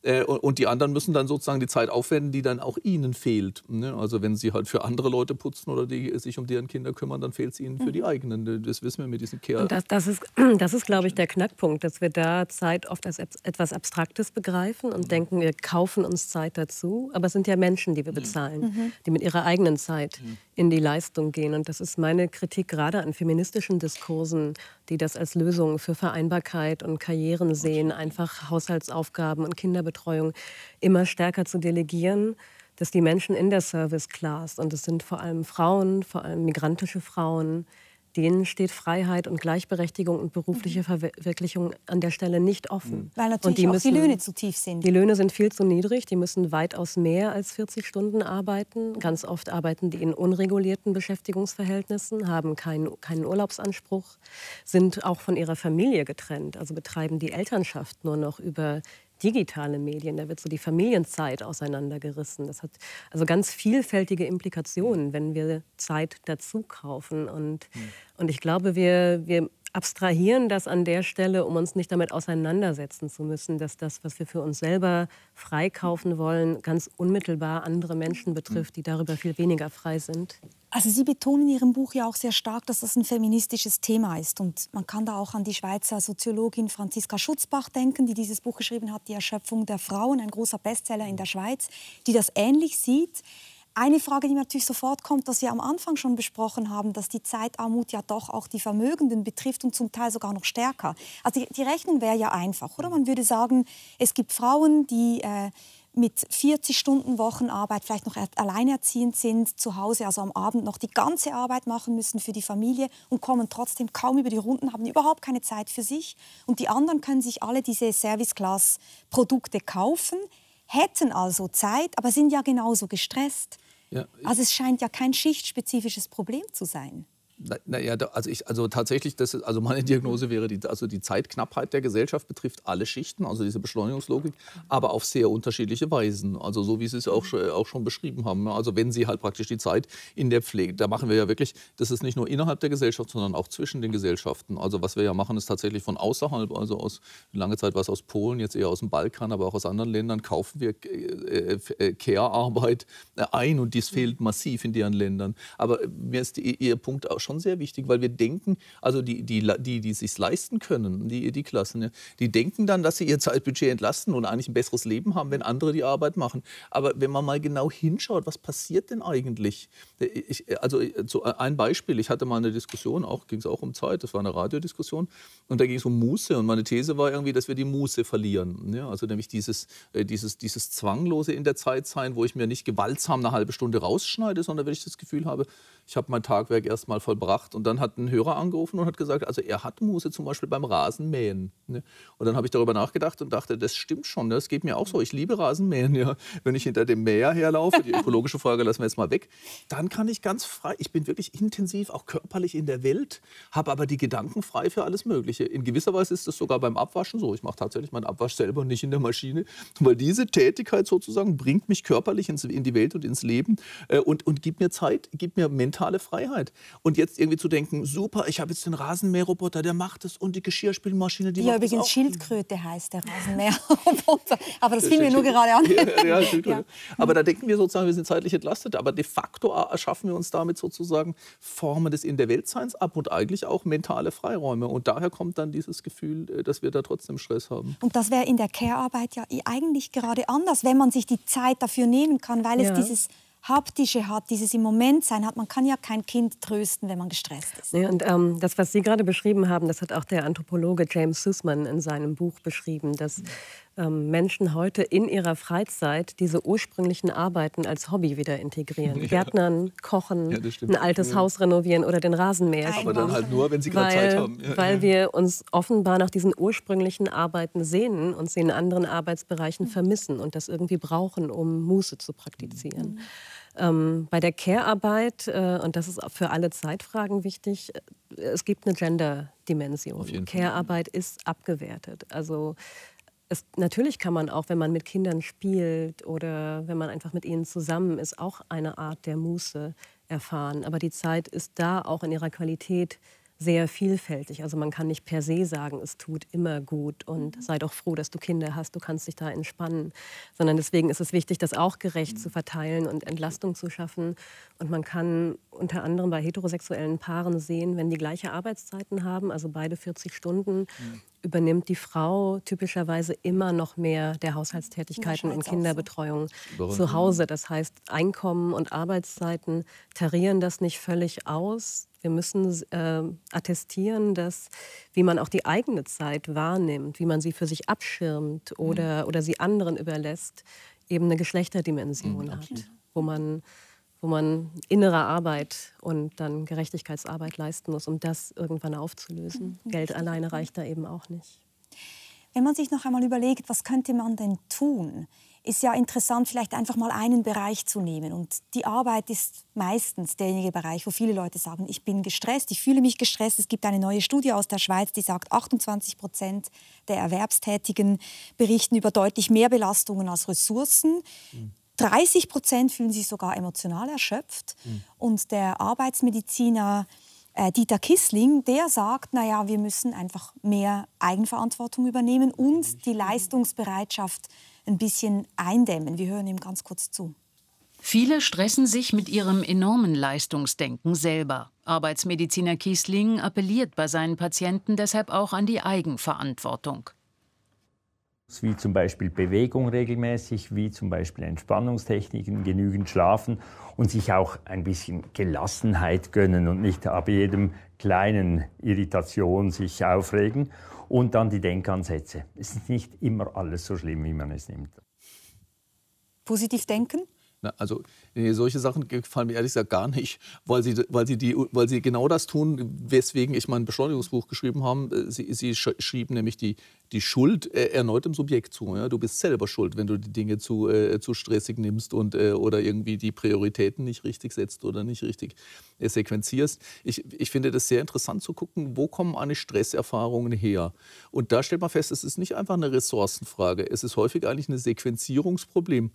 Äh, und die anderen müssen dann sozusagen die Zeit aufwenden, die dann auch ihnen fehlt. Ne. Also wenn sie halt für andere Leute putzen oder die sich um deren Kinder kümmern, dann fehlt es ihnen für die mhm. eigenen. Das wissen wir mit diesen Care. Das, das, ist, das ist, glaube ich, der Knackpunkt, dass wir da Zeit oft als etwas Abstraktes begreifen und mhm. denken, wir kaufen uns Zeit dazu. Aber es sind ja Menschen, die wir mhm. bezahlen, mhm. die mit ihrer eigenen Zeit mhm in die Leistung gehen. Und das ist meine Kritik gerade an feministischen Diskursen, die das als Lösung für Vereinbarkeit und Karrieren sehen, einfach Haushaltsaufgaben und Kinderbetreuung immer stärker zu delegieren dass die Menschen in der Service Class, und es sind vor allem Frauen, vor allem migrantische Frauen, denen steht Freiheit und Gleichberechtigung und berufliche mhm. Verwirklichung an der Stelle nicht offen. Mhm. Weil natürlich die, müssen, die Löhne zu tief sind. Die Löhne sind viel zu niedrig. Die müssen weitaus mehr als 40 Stunden arbeiten. Ganz oft arbeiten die in unregulierten Beschäftigungsverhältnissen, haben keinen, keinen Urlaubsanspruch, sind auch von ihrer Familie getrennt, also betreiben die Elternschaft nur noch über digitale Medien, da wird so die Familienzeit auseinandergerissen. Das hat also ganz vielfältige Implikationen, wenn wir Zeit dazu kaufen. Und, mhm. und ich glaube, wir, wir abstrahieren das an der Stelle, um uns nicht damit auseinandersetzen zu müssen, dass das, was wir für uns selber freikaufen wollen, ganz unmittelbar andere Menschen betrifft, die darüber viel weniger frei sind. Also Sie betonen in Ihrem Buch ja auch sehr stark, dass das ein feministisches Thema ist. Und man kann da auch an die Schweizer Soziologin Franziska Schutzbach denken, die dieses Buch geschrieben hat, Die Erschöpfung der Frauen, ein großer Bestseller in der Schweiz, die das ähnlich sieht. Eine Frage, die mir natürlich sofort kommt, dass wir am Anfang schon besprochen haben, dass die Zeitarmut ja doch auch die Vermögenden betrifft und zum Teil sogar noch stärker. Also die, die Rechnung wäre ja einfach, oder? Man würde sagen, es gibt Frauen, die äh, mit 40 Stunden Wochenarbeit vielleicht noch alleinerziehend sind, zu Hause, also am Abend noch die ganze Arbeit machen müssen für die Familie und kommen trotzdem kaum über die Runden, haben überhaupt keine Zeit für sich. Und die anderen können sich alle diese Service-Class-Produkte kaufen, hätten also Zeit, aber sind ja genauso gestresst. Ja, also es scheint ja kein schichtspezifisches Problem zu sein. Naja, na also, ich, also tatsächlich, das ist, also meine Diagnose wäre, die, also die Zeitknappheit der Gesellschaft betrifft alle Schichten, also diese Beschleunigungslogik, aber auf sehr unterschiedliche Weisen. Also so wie Sie es auch, auch schon beschrieben haben. Also wenn Sie halt praktisch die Zeit in der Pflege, da machen wir ja wirklich, das ist nicht nur innerhalb der Gesellschaft, sondern auch zwischen den Gesellschaften. Also was wir ja machen, ist tatsächlich von außerhalb, also aus, lange Zeit war es aus Polen, jetzt eher aus dem Balkan, aber auch aus anderen Ländern, kaufen wir äh, äh, Care-Arbeit ein und dies fehlt massiv in deren Ländern. Aber mir ist die, Ihr Punkt auch schon sehr wichtig, weil wir denken, also die, die, die, die sich leisten können, die, die Klassen, ja, die denken dann, dass sie ihr Zeitbudget entlasten und eigentlich ein besseres Leben haben, wenn andere die Arbeit machen. Aber wenn man mal genau hinschaut, was passiert denn eigentlich? Ich, also so ein Beispiel, ich hatte mal eine Diskussion, auch ging es auch um Zeit, das war eine Radiodiskussion, und da ging es um Muße und meine These war irgendwie, dass wir die Muße verlieren. Ja, also nämlich dieses, äh, dieses, dieses Zwanglose in der Zeit sein, wo ich mir nicht gewaltsam eine halbe Stunde rausschneide, sondern wenn ich das Gefühl habe, ich habe mein Tagwerk erst mal vollbracht. Und dann hat ein Hörer angerufen und hat gesagt, also er hat Muße zum Beispiel beim Rasenmähen. Ne? Und dann habe ich darüber nachgedacht und dachte, das stimmt schon, ne? das geht mir auch so. Ich liebe Rasenmähen. Ja. Wenn ich hinter dem Mäher herlaufe, die ökologische Frage lassen wir jetzt mal weg, dann kann ich ganz frei, ich bin wirklich intensiv, auch körperlich in der Welt, habe aber die Gedanken frei für alles Mögliche. In gewisser Weise ist das sogar beim Abwaschen so. Ich mache tatsächlich meinen Abwasch selber und nicht in der Maschine, weil diese Tätigkeit sozusagen bringt mich körperlich in die Welt und ins Leben äh, und, und gibt mir Zeit, gibt mir mentale Freiheit. Und jetzt jetzt irgendwie zu denken, super, ich habe jetzt den Rasenmäherroboter, der macht es und die Geschirrspülmaschine, die, die macht ja übrigens auch. Schildkröte heißt, der Rasenmäherroboter. Aber das fiel mir nur gerade an. Ja, ja, ja. Aber da denken wir sozusagen, wir sind zeitlich entlastet, aber de facto erschaffen wir uns damit sozusagen Formen des In der Weltseins ab und eigentlich auch mentale Freiräume. Und daher kommt dann dieses Gefühl, äh, dass wir da trotzdem Stress haben. Und das wäre in der Care-Arbeit ja eigentlich gerade anders, wenn man sich die Zeit dafür nehmen kann, weil es dieses Haptische hat, dieses im Moment sein hat. Man kann ja kein Kind trösten, wenn man gestresst ist. Ja, und ähm, das, was Sie gerade beschrieben haben, das hat auch der Anthropologe James Sussman in seinem Buch beschrieben, dass Menschen heute in ihrer Freizeit diese ursprünglichen Arbeiten als Hobby wieder integrieren. Ja. Gärtnern, kochen, ja, ein altes ja. Haus renovieren oder den Rasenmäher. Aber dann halt nur, wenn sie gerade Zeit haben. Weil wir uns offenbar nach diesen ursprünglichen Arbeiten sehnen und sie in anderen Arbeitsbereichen vermissen und das irgendwie brauchen, um Muße zu praktizieren. Mhm. Ähm, bei der Care-Arbeit, äh, und das ist für alle Zeitfragen wichtig, äh, es gibt eine Gender-Dimension. Care-Arbeit ist abgewertet. Also es, natürlich kann man auch, wenn man mit Kindern spielt oder wenn man einfach mit ihnen zusammen ist, auch eine Art der Muße erfahren. Aber die Zeit ist da auch in ihrer Qualität sehr vielfältig. Also man kann nicht per se sagen, es tut immer gut und mhm. sei doch froh, dass du Kinder hast, du kannst dich da entspannen. Sondern deswegen ist es wichtig, das auch gerecht zu verteilen und Entlastung zu schaffen. Und man kann unter anderem bei heterosexuellen Paaren sehen, wenn die gleiche Arbeitszeiten haben, also beide 40 Stunden, mhm. Übernimmt die Frau typischerweise immer noch mehr der Haushaltstätigkeiten und Kinderbetreuung so. zu Hause. Das heißt, Einkommen und Arbeitszeiten tarieren das nicht völlig aus wir müssen äh, attestieren, dass, wie man auch die eigene Zeit wahrnimmt, wie man sie für sich abschirmt oder, mhm. oder sie anderen überlässt, eben eine Geschlechterdimension mhm, hat, wo man, wo man innere Arbeit und dann Gerechtigkeitsarbeit leisten muss, um das irgendwann aufzulösen. Mhm. Geld alleine reicht da eben auch nicht. Wenn man sich noch einmal überlegt, was könnte man denn tun? ist ja interessant, vielleicht einfach mal einen Bereich zu nehmen. Und die Arbeit ist meistens derjenige Bereich, wo viele Leute sagen, ich bin gestresst, ich fühle mich gestresst. Es gibt eine neue Studie aus der Schweiz, die sagt, 28 Prozent der Erwerbstätigen berichten über deutlich mehr Belastungen als Ressourcen. 30 Prozent fühlen sich sogar emotional erschöpft. Mhm. Und der Arbeitsmediziner äh, Dieter Kissling, der sagt, naja, wir müssen einfach mehr Eigenverantwortung übernehmen und die Leistungsbereitschaft ein bisschen eindämmen. Wir hören ihm ganz kurz zu. Viele stressen sich mit ihrem enormen Leistungsdenken selber. Arbeitsmediziner Kiesling appelliert bei seinen Patienten deshalb auch an die Eigenverantwortung. Wie zum Beispiel Bewegung regelmäßig, wie zum Beispiel Entspannungstechniken, genügend schlafen und sich auch ein bisschen Gelassenheit gönnen und nicht ab jedem kleinen Irritation sich aufregen. Und dann die Denkansätze. Es ist nicht immer alles so schlimm, wie man es nimmt. Positiv denken? Na, also solche Sachen gefallen mir ehrlich gesagt gar nicht, weil sie, weil sie, die, weil sie genau das tun, weswegen ich mein Beschleunigungsbuch geschrieben habe. Sie, sie schrieben nämlich die, die Schuld äh, erneut dem Subjekt zu. Ja? Du bist selber schuld, wenn du die Dinge zu, äh, zu stressig nimmst und, äh, oder irgendwie die Prioritäten nicht richtig setzt oder nicht richtig äh, sequenzierst. Ich, ich finde das sehr interessant zu gucken, wo kommen eigentlich Stresserfahrungen her. Und da stellt man fest, es ist nicht einfach eine Ressourcenfrage, es ist häufig eigentlich ein Sequenzierungsproblem.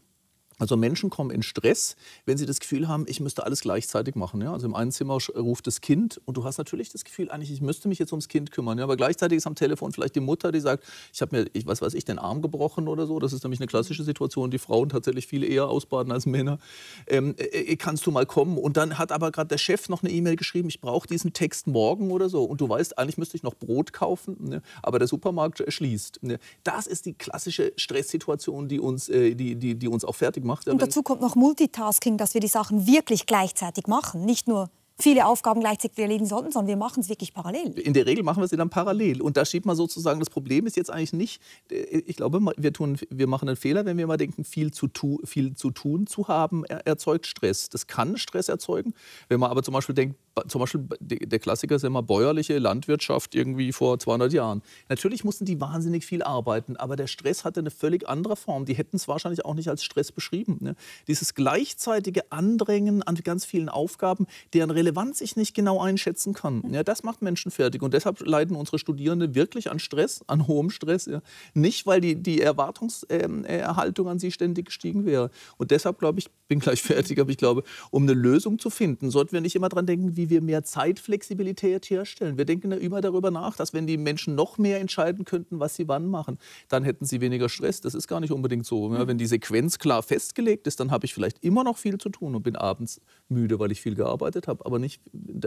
Also Menschen kommen in Stress, wenn sie das Gefühl haben, ich müsste alles gleichzeitig machen. Ja? Also im einen Zimmer ruft das Kind und du hast natürlich das Gefühl, eigentlich ich müsste mich jetzt ums Kind kümmern. Ja? Aber gleichzeitig ist am Telefon vielleicht die Mutter, die sagt, ich habe mir, ich, was weiß ich, den Arm gebrochen oder so. Das ist nämlich eine klassische Situation, die Frauen tatsächlich viel eher ausbaden als Männer. Ähm, äh, äh kannst du mal kommen? Und dann hat aber gerade der Chef noch eine E-Mail geschrieben, ich brauche diesen Text morgen oder so. Und du weißt, eigentlich müsste ich noch Brot kaufen, ne? aber der Supermarkt schließt. Ne? Das ist die klassische Stresssituation, die uns, äh, die, die, die uns auch fertig macht macht. Und dazu kommt noch Multitasking, dass wir die Sachen wirklich gleichzeitig machen, nicht nur viele Aufgaben gleichzeitig erledigen sollten, sondern wir machen es wirklich parallel. In der Regel machen wir sie dann parallel. Und da schiebt man sozusagen, das Problem ist jetzt eigentlich nicht, ich glaube, wir, tun, wir machen einen Fehler, wenn wir mal denken, viel zu, tu, viel zu tun zu haben, erzeugt Stress. Das kann Stress erzeugen. Wenn man aber zum Beispiel denkt, zum Beispiel der Klassiker ist immer bäuerliche Landwirtschaft irgendwie vor 200 Jahren. Natürlich mussten die wahnsinnig viel arbeiten, aber der Stress hatte eine völlig andere Form. Die hätten es wahrscheinlich auch nicht als Stress beschrieben. Ne? Dieses gleichzeitige Andrängen an ganz vielen Aufgaben, deren Relevanz ich nicht genau einschätzen kann. Ja, das macht Menschen fertig. Und deshalb leiden unsere Studierenden wirklich an Stress, an hohem Stress. Ja. Nicht, weil die, die Erwartungserhaltung an sie ständig gestiegen wäre. Und deshalb glaube ich, bin gleich fertig, aber ich glaube, um eine Lösung zu finden, sollten wir nicht immer daran denken, wie wie wir mehr Zeitflexibilität herstellen. Wir denken ja immer darüber nach, dass wenn die Menschen noch mehr entscheiden könnten, was sie wann machen, dann hätten sie weniger Stress. Das ist gar nicht unbedingt so. Ja, wenn die Sequenz klar festgelegt ist, dann habe ich vielleicht immer noch viel zu tun und bin abends müde, weil ich viel gearbeitet habe. Aber nicht,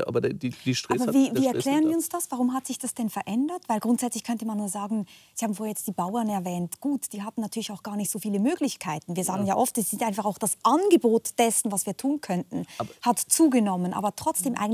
aber die, die Stress aber wie, hat, wie erklären wir uns das? Warum hat sich das denn verändert? Weil grundsätzlich könnte man nur sagen, Sie haben vorher jetzt die Bauern erwähnt. Gut, die haben natürlich auch gar nicht so viele Möglichkeiten. Wir sagen ja, ja oft, es ist einfach auch das Angebot dessen, was wir tun könnten, aber hat zugenommen. Aber trotzdem eigentlich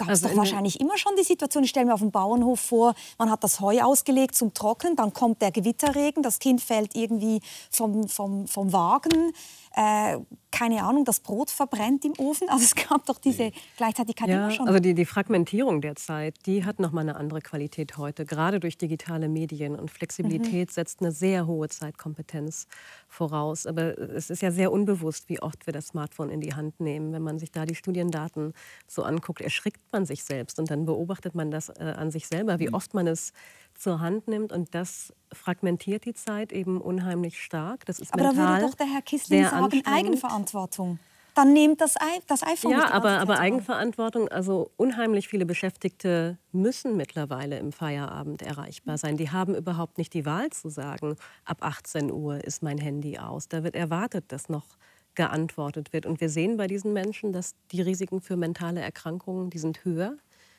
gab es also doch wahrscheinlich immer schon die Situation, ich stelle mir auf dem Bauernhof vor, man hat das Heu ausgelegt zum Trocknen, dann kommt der Gewitterregen, das Kind fällt irgendwie vom, vom, vom Wagen, äh, keine Ahnung, das Brot verbrennt im Ofen. Also es gab doch diese Gleichzeitigkeit ja, immer schon. Also die, die Fragmentierung der Zeit, die hat noch mal eine andere Qualität heute, gerade durch digitale Medien. Und Flexibilität mhm. setzt eine sehr hohe Zeitkompetenz voraus. Aber es ist ja sehr unbewusst, wie oft wir das Smartphone in die Hand nehmen. Wenn man sich da die Studiendaten so anguckt, erschrickt man sich selbst und dann beobachtet man das äh, an sich selber, wie mhm. oft man es zur Hand nimmt und das fragmentiert die Zeit eben unheimlich stark. Das ist aber da würde doch der Herr Kissling sagen, Eigenverantwortung. Dann nehmt das, das iPhone Ja, aber, aber Eigenverantwortung, also unheimlich viele Beschäftigte müssen mittlerweile im Feierabend erreichbar sein. Die haben überhaupt nicht die Wahl zu sagen, ab 18 Uhr ist mein Handy aus. Da wird erwartet, dass noch geantwortet wird. Und wir sehen bei diesen Menschen, dass die Risiken für mentale Erkrankungen, die sind höher,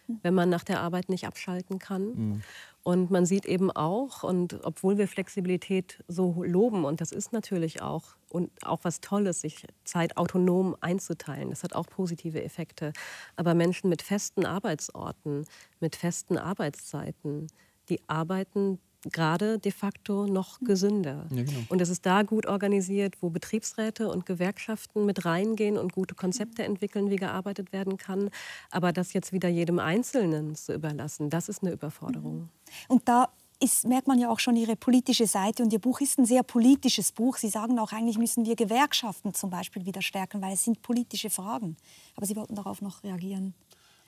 wenn man nach der Arbeit nicht abschalten kann. Mhm. Und man sieht eben auch, und obwohl wir Flexibilität so loben, und das ist natürlich auch, und auch was Tolles, sich Zeit autonom einzuteilen, das hat auch positive Effekte. Aber Menschen mit festen Arbeitsorten, mit festen Arbeitszeiten, die arbeiten gerade de facto noch gesünder. Ja, genau. Und es ist da gut organisiert, wo Betriebsräte und Gewerkschaften mit reingehen und gute Konzepte entwickeln, wie gearbeitet werden kann. Aber das jetzt wieder jedem Einzelnen zu überlassen, das ist eine Überforderung. Und da ist, merkt man ja auch schon Ihre politische Seite. Und Ihr Buch ist ein sehr politisches Buch. Sie sagen auch, eigentlich müssen wir Gewerkschaften zum Beispiel wieder stärken, weil es sind politische Fragen. Aber Sie wollten darauf noch reagieren.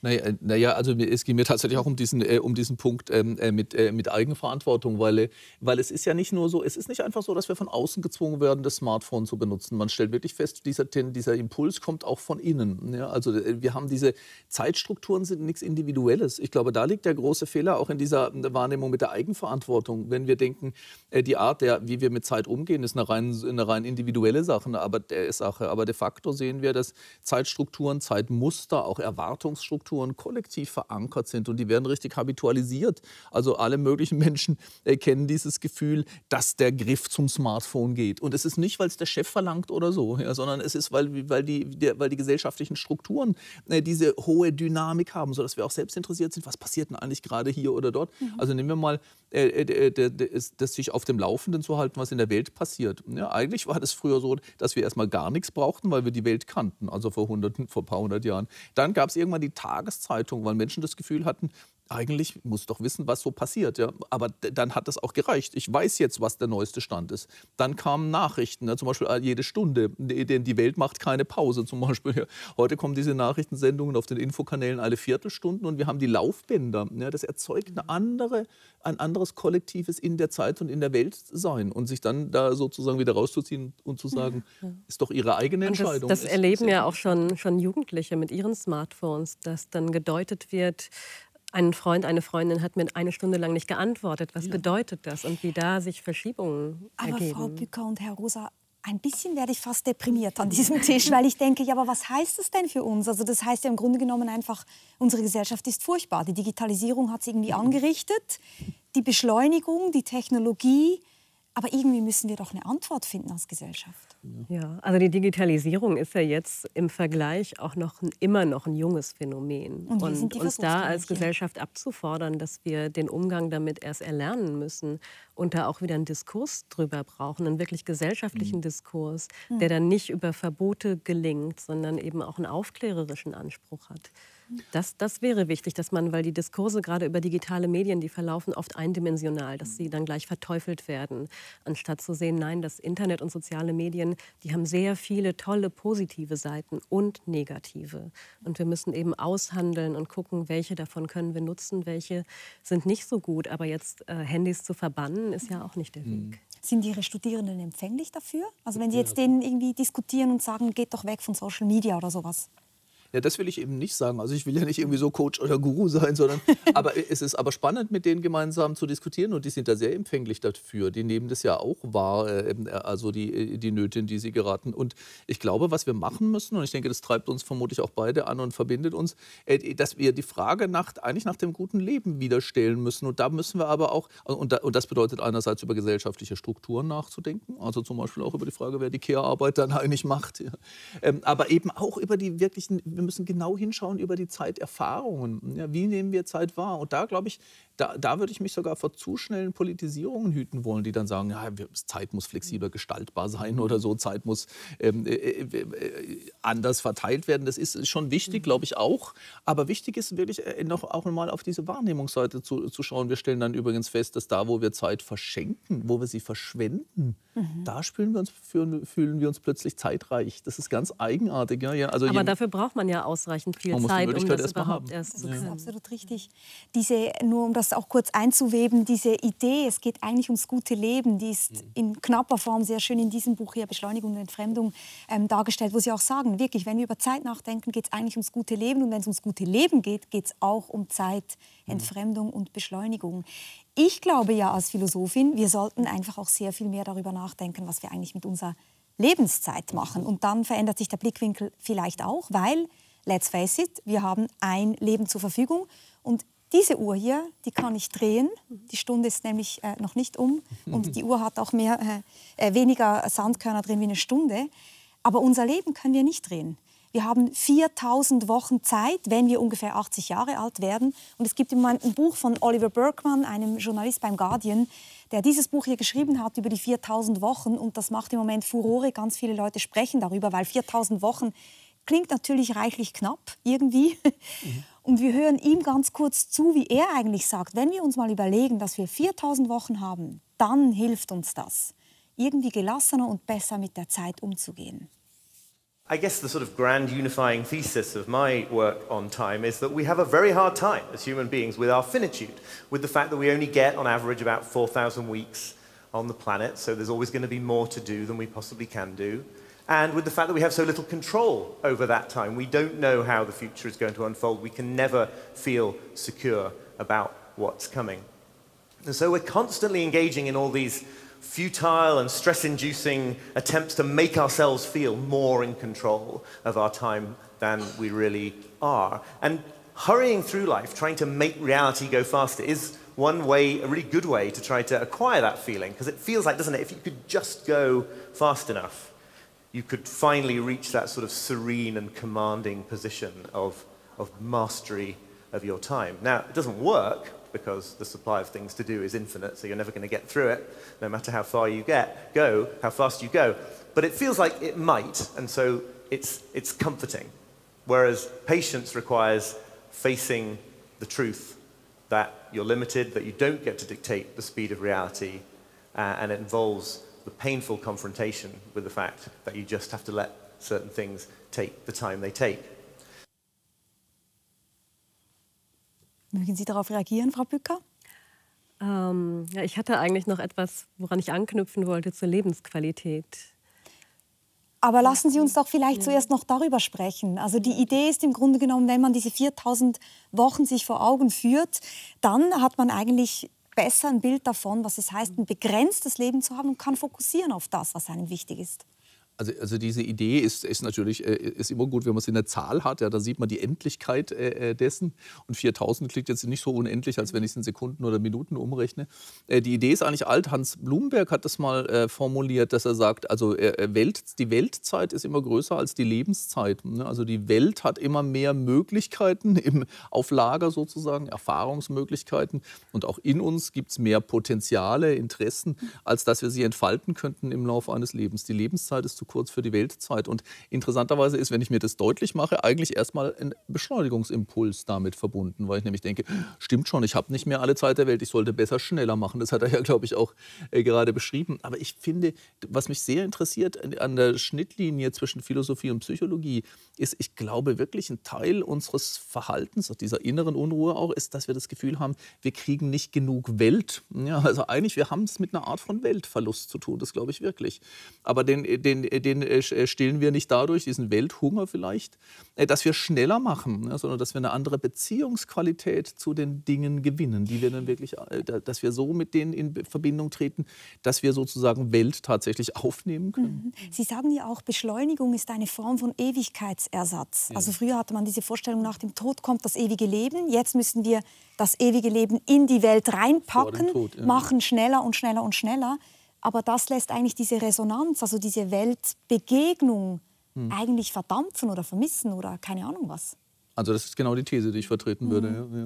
Naja, naja, also es ging mir tatsächlich auch um diesen, äh, um diesen Punkt ähm, äh, mit, äh, mit Eigenverantwortung, weil, äh, weil es ist ja nicht nur so, es ist nicht einfach so, dass wir von außen gezwungen werden, das Smartphone zu benutzen. Man stellt wirklich fest, dieser, dieser Impuls kommt auch von innen. Ja? Also äh, wir haben diese Zeitstrukturen sind nichts Individuelles. Ich glaube, da liegt der große Fehler auch in dieser Wahrnehmung mit der Eigenverantwortung. Wenn wir denken, äh, die Art, der, wie wir mit Zeit umgehen, ist eine rein, eine rein individuelle Sache, aber, Sache. aber de facto sehen wir, dass Zeitstrukturen, Zeitmuster, auch Erwartungsstrukturen, Strukturen kollektiv verankert sind und die werden richtig habitualisiert. Also alle möglichen Menschen kennen dieses Gefühl, dass der Griff zum Smartphone geht. Und es ist nicht, weil es der Chef verlangt oder so, ja, sondern es ist, weil, weil, die, der, weil die gesellschaftlichen Strukturen äh, diese hohe Dynamik haben, sodass wir auch selbst interessiert sind, was passiert denn eigentlich gerade hier oder dort. Mhm. Also nehmen wir mal äh, äh, das sich auf dem Laufenden zu halten, was in der Welt passiert. Ja, eigentlich war das früher so, dass wir erstmal gar nichts brauchten, weil wir die Welt kannten, also vor, hunderten, vor ein paar hundert Jahren. Dann gab es irgendwann die Tage, Tageszeitung, weil Menschen das Gefühl hatten, eigentlich muss doch wissen, was so passiert. Ja? Aber dann hat das auch gereicht. Ich weiß jetzt, was der neueste Stand ist. Dann kamen Nachrichten, ne? zum Beispiel äh, jede Stunde. Denn die Welt macht keine Pause. Zum Beispiel ja. heute kommen diese Nachrichtensendungen auf den Infokanälen alle Viertelstunden und wir haben die Laufbänder. Ja? Das erzeugt eine andere, ein anderes kollektives in der Zeit und in der Welt sein. Und sich dann da sozusagen wieder rauszuziehen und zu sagen, ja. ist doch ihre eigene Entscheidung. Das, das erleben ja auch schon, schon Jugendliche mit ihren Smartphones, dass dann gedeutet wird, ein Freund, eine Freundin hat mir eine Stunde lang nicht geantwortet. Was ja. bedeutet das und wie da sich Verschiebungen aber ergeben? Aber Frau Bücker und Herr Rosa, ein bisschen werde ich fast deprimiert an diesem Tisch, weil ich denke, ja, aber was heißt das denn für uns? Also das heißt ja im Grunde genommen einfach, unsere Gesellschaft ist furchtbar. Die Digitalisierung hat sie irgendwie angerichtet, die Beschleunigung, die Technologie, aber irgendwie müssen wir doch eine Antwort finden als Gesellschaft. Ja, also die Digitalisierung ist ja jetzt im Vergleich auch noch ein, immer noch ein junges Phänomen. Und, und uns da als Gesellschaft abzufordern, dass wir den Umgang damit erst erlernen müssen und da auch wieder einen Diskurs drüber brauchen, einen wirklich gesellschaftlichen mhm. Diskurs, mhm. der dann nicht über Verbote gelingt, sondern eben auch einen aufklärerischen Anspruch hat. Das, das wäre wichtig, dass man, weil die Diskurse gerade über digitale Medien, die verlaufen oft eindimensional, dass sie dann gleich verteufelt werden, anstatt zu sehen, nein, das Internet und soziale Medien, die haben sehr viele tolle positive Seiten und negative. Und wir müssen eben aushandeln und gucken, welche davon können wir nutzen, welche sind nicht so gut. Aber jetzt äh, Handys zu verbannen, ist ja auch nicht der Weg. Sind Ihre Studierenden empfänglich dafür? Also wenn Sie jetzt denen irgendwie diskutieren und sagen, geht doch weg von Social Media oder sowas? Ja, das will ich eben nicht sagen. Also ich will ja nicht irgendwie so Coach oder Guru sein, sondern aber es ist aber spannend, mit denen gemeinsam zu diskutieren und die sind da sehr empfänglich dafür. Die nehmen das ja auch wahr, äh, also die, die Nöte, in die sie geraten. Und ich glaube, was wir machen müssen, und ich denke, das treibt uns vermutlich auch beide an und verbindet uns, äh, dass wir die Frage nach, eigentlich nach dem guten Leben wieder stellen müssen. Und da müssen wir aber auch, und, da, und das bedeutet einerseits über gesellschaftliche Strukturen nachzudenken, also zum Beispiel auch über die Frage, wer die Care-Arbeit dann eigentlich macht. Ähm, aber eben auch über die wirklichen, wir müssen genau hinschauen über die Zeiterfahrungen. Ja, wie nehmen wir Zeit wahr? Und da glaube ich, da, da würde ich mich sogar vor zu schnellen Politisierungen hüten wollen, die dann sagen, ja, Zeit muss flexibler gestaltbar sein oder so, Zeit muss ähm, äh, äh, äh anders verteilt werden. Das ist schon wichtig, mhm. glaube ich auch. Aber wichtig ist wirklich äh, noch auch mal auf diese Wahrnehmungsseite zu, zu schauen. Wir stellen dann übrigens fest, dass da, wo wir Zeit verschenken, wo wir sie verschwenden, mhm. da wir uns, fühlen, fühlen, wir uns plötzlich zeitreich. Das ist ganz eigenartig. Ja? Ja, also Aber dafür braucht man ja ausreichend viel Zeit, um das überhaupt haben. erst zu können. Das ist absolut richtig. Diese, nur um das das auch kurz einzuweben, diese Idee, es geht eigentlich ums gute Leben, die ist mhm. in knapper Form sehr schön in diesem Buch hier, Beschleunigung und Entfremdung, ähm, dargestellt, wo Sie auch sagen, wirklich, wenn wir über Zeit nachdenken, geht es eigentlich ums gute Leben und wenn es ums gute Leben geht, geht es auch um Zeit, mhm. Entfremdung und Beschleunigung. Ich glaube ja als Philosophin, wir sollten einfach auch sehr viel mehr darüber nachdenken, was wir eigentlich mit unserer Lebenszeit machen. Und dann verändert sich der Blickwinkel vielleicht auch, weil, let's face it, wir haben ein Leben zur Verfügung und diese Uhr hier, die kann ich drehen. Die Stunde ist nämlich äh, noch nicht um und die Uhr hat auch mehr, äh, äh weniger Sandkörner drin wie eine Stunde. Aber unser Leben können wir nicht drehen. Wir haben 4000 Wochen Zeit, wenn wir ungefähr 80 Jahre alt werden. Und es gibt im Moment ein Buch von Oliver Berkman, einem Journalist beim Guardian, der dieses Buch hier geschrieben hat über die 4000 Wochen. Und das macht im Moment Furore. Ganz viele Leute sprechen darüber, weil 4000 Wochen klingt natürlich reichlich knapp irgendwie. Mhm. Und wir hören ihm ganz kurz zu, wie er eigentlich sagt, wenn wir uns mal überlegen, dass wir 4000 Wochen haben, dann hilft uns das, irgendwie gelassener und besser mit der Zeit umzugehen. I guess the sort of grand unifying thesis of my work on time is that we have a very hard time as human beings with our finitude, with the fact that we only get on average about 4,000 weeks on the planet, so there's always going to be more to do than we possibly can do. And with the fact that we have so little control over that time. We don't know how the future is going to unfold. We can never feel secure about what's coming. And so we're constantly engaging in all these futile and stress inducing attempts to make ourselves feel more in control of our time than we really are. And hurrying through life, trying to make reality go faster, is one way, a really good way to try to acquire that feeling, because it feels like, doesn't it, if you could just go fast enough, you could finally reach that sort of serene and commanding position of, of mastery of your time. Now, it doesn't work because the supply of things to do is infinite, so you're never going to get through it, no matter how far you get, go, how fast you go. But it feels like it might, and so it's, it's comforting. Whereas patience requires facing the truth that you're limited, that you don't get to dictate the speed of reality, uh, and it involves the painful confrontation with the fact that you just have to let certain things take the time they take. Mögen Sie darauf reagieren, Frau Bücker? Ähm, ja, ich hatte eigentlich noch etwas, woran ich anknüpfen wollte zur Lebensqualität. Aber lassen Sie uns doch vielleicht ja. zuerst noch darüber sprechen. Also die Idee ist im Grunde genommen, wenn man diese 4000 Wochen sich vor Augen führt, dann hat man eigentlich besser ein Bild davon, was es heißt, ein begrenztes Leben zu haben und kann fokussieren auf das, was einem wichtig ist. Also, also, diese Idee ist, ist natürlich äh, ist immer gut, wenn man es in der Zahl hat. Ja, da sieht man die Endlichkeit äh, äh dessen. Und 4000 klingt jetzt nicht so unendlich, als wenn ich es in Sekunden oder Minuten umrechne. Äh, die Idee ist eigentlich alt. Hans Blumberg hat das mal äh, formuliert, dass er sagt, also äh, Welt, die Weltzeit ist immer größer als die Lebenszeit. Ne? Also die Welt hat immer mehr Möglichkeiten im, auf Lager sozusagen, Erfahrungsmöglichkeiten. Und auch in uns gibt es mehr Potenziale, Interessen, als dass wir sie entfalten könnten im Laufe eines Lebens. Die Lebenszeit ist zu kurz für die Weltzeit. Und interessanterweise ist, wenn ich mir das deutlich mache, eigentlich erstmal ein Beschleunigungsimpuls damit verbunden, weil ich nämlich denke, stimmt schon, ich habe nicht mehr alle Zeit der Welt, ich sollte besser schneller machen. Das hat er ja, glaube ich, auch äh, gerade beschrieben. Aber ich finde, was mich sehr interessiert an der Schnittlinie zwischen Philosophie und Psychologie, ist, ich glaube wirklich, ein Teil unseres Verhaltens, dieser inneren Unruhe auch, ist, dass wir das Gefühl haben, wir kriegen nicht genug Welt. Ja, also eigentlich, wir haben es mit einer Art von Weltverlust zu tun, das glaube ich wirklich. Aber den, den, den stillen wir nicht dadurch, diesen Welthunger vielleicht, dass wir schneller machen, ne, sondern dass wir eine andere Beziehungsqualität zu den Dingen gewinnen, die wir dann wirklich, dass wir so mit denen in Verbindung treten, dass wir sozusagen Welt tatsächlich aufnehmen können. Mhm. Sie sagen ja auch, Beschleunigung ist eine Form von Ewigkeitsersatz. Ja. Also früher hatte man diese Vorstellung, nach dem Tod kommt das ewige Leben. Jetzt müssen wir das ewige Leben in die Welt reinpacken, Tod, ja. machen schneller und schneller und schneller. Aber das lässt eigentlich diese Resonanz, also diese Weltbegegnung, hm. eigentlich verdampfen oder vermissen oder keine Ahnung was. Also das ist genau die These, die ich vertreten mhm. würde. Ja, ja.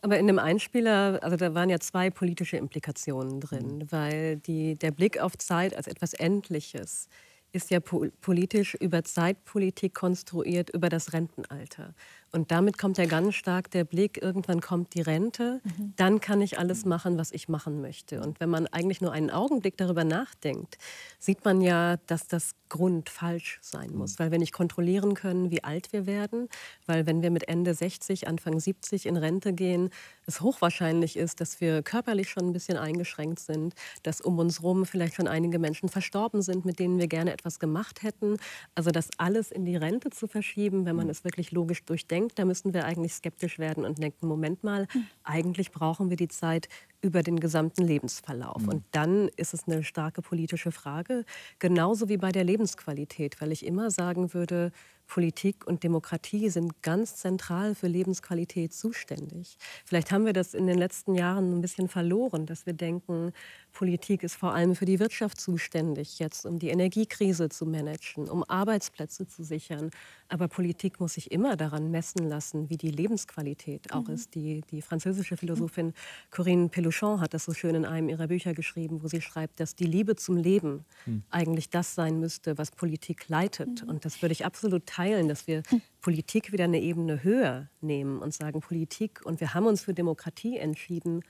Aber in dem Einspieler, also da waren ja zwei politische Implikationen drin, mhm. weil die, der Blick auf Zeit als etwas Endliches ist ja politisch über Zeitpolitik konstruiert, über das Rentenalter. Und damit kommt ja ganz stark der Blick, irgendwann kommt die Rente, mhm. dann kann ich alles machen, was ich machen möchte. Und wenn man eigentlich nur einen Augenblick darüber nachdenkt, sieht man ja, dass das Grund falsch sein muss. Mhm. Weil wir nicht kontrollieren können, wie alt wir werden. Weil wenn wir mit Ende 60, Anfang 70 in Rente gehen, es hochwahrscheinlich ist, dass wir körperlich schon ein bisschen eingeschränkt sind, dass um uns herum vielleicht schon einige Menschen verstorben sind, mit denen wir gerne etwas gemacht hätten. Also das alles in die Rente zu verschieben, wenn man mhm. es wirklich logisch durchdenkt, denkt, da müssen wir eigentlich skeptisch werden und denken, Moment mal, hm. eigentlich brauchen wir die Zeit über den gesamten Lebensverlauf. Mhm. Und dann ist es eine starke politische Frage, genauso wie bei der Lebensqualität, weil ich immer sagen würde, Politik und Demokratie sind ganz zentral für Lebensqualität zuständig. Vielleicht haben wir das in den letzten Jahren ein bisschen verloren, dass wir denken, Politik ist vor allem für die Wirtschaft zuständig, jetzt um die Energiekrise zu managen, um Arbeitsplätze zu sichern. Aber Politik muss sich immer daran messen lassen, wie die Lebensqualität auch mhm. ist. Die, die französische Philosophin Corinne Peluchon hat das so schön in einem ihrer Bücher geschrieben, wo sie schreibt, dass die Liebe zum Leben mhm. eigentlich das sein müsste, was Politik leitet. Mhm. Und das würde ich absolut teilen, dass wir mhm. Politik wieder eine Ebene höher nehmen und sagen, Politik, und wir haben uns für Demokratie entschieden,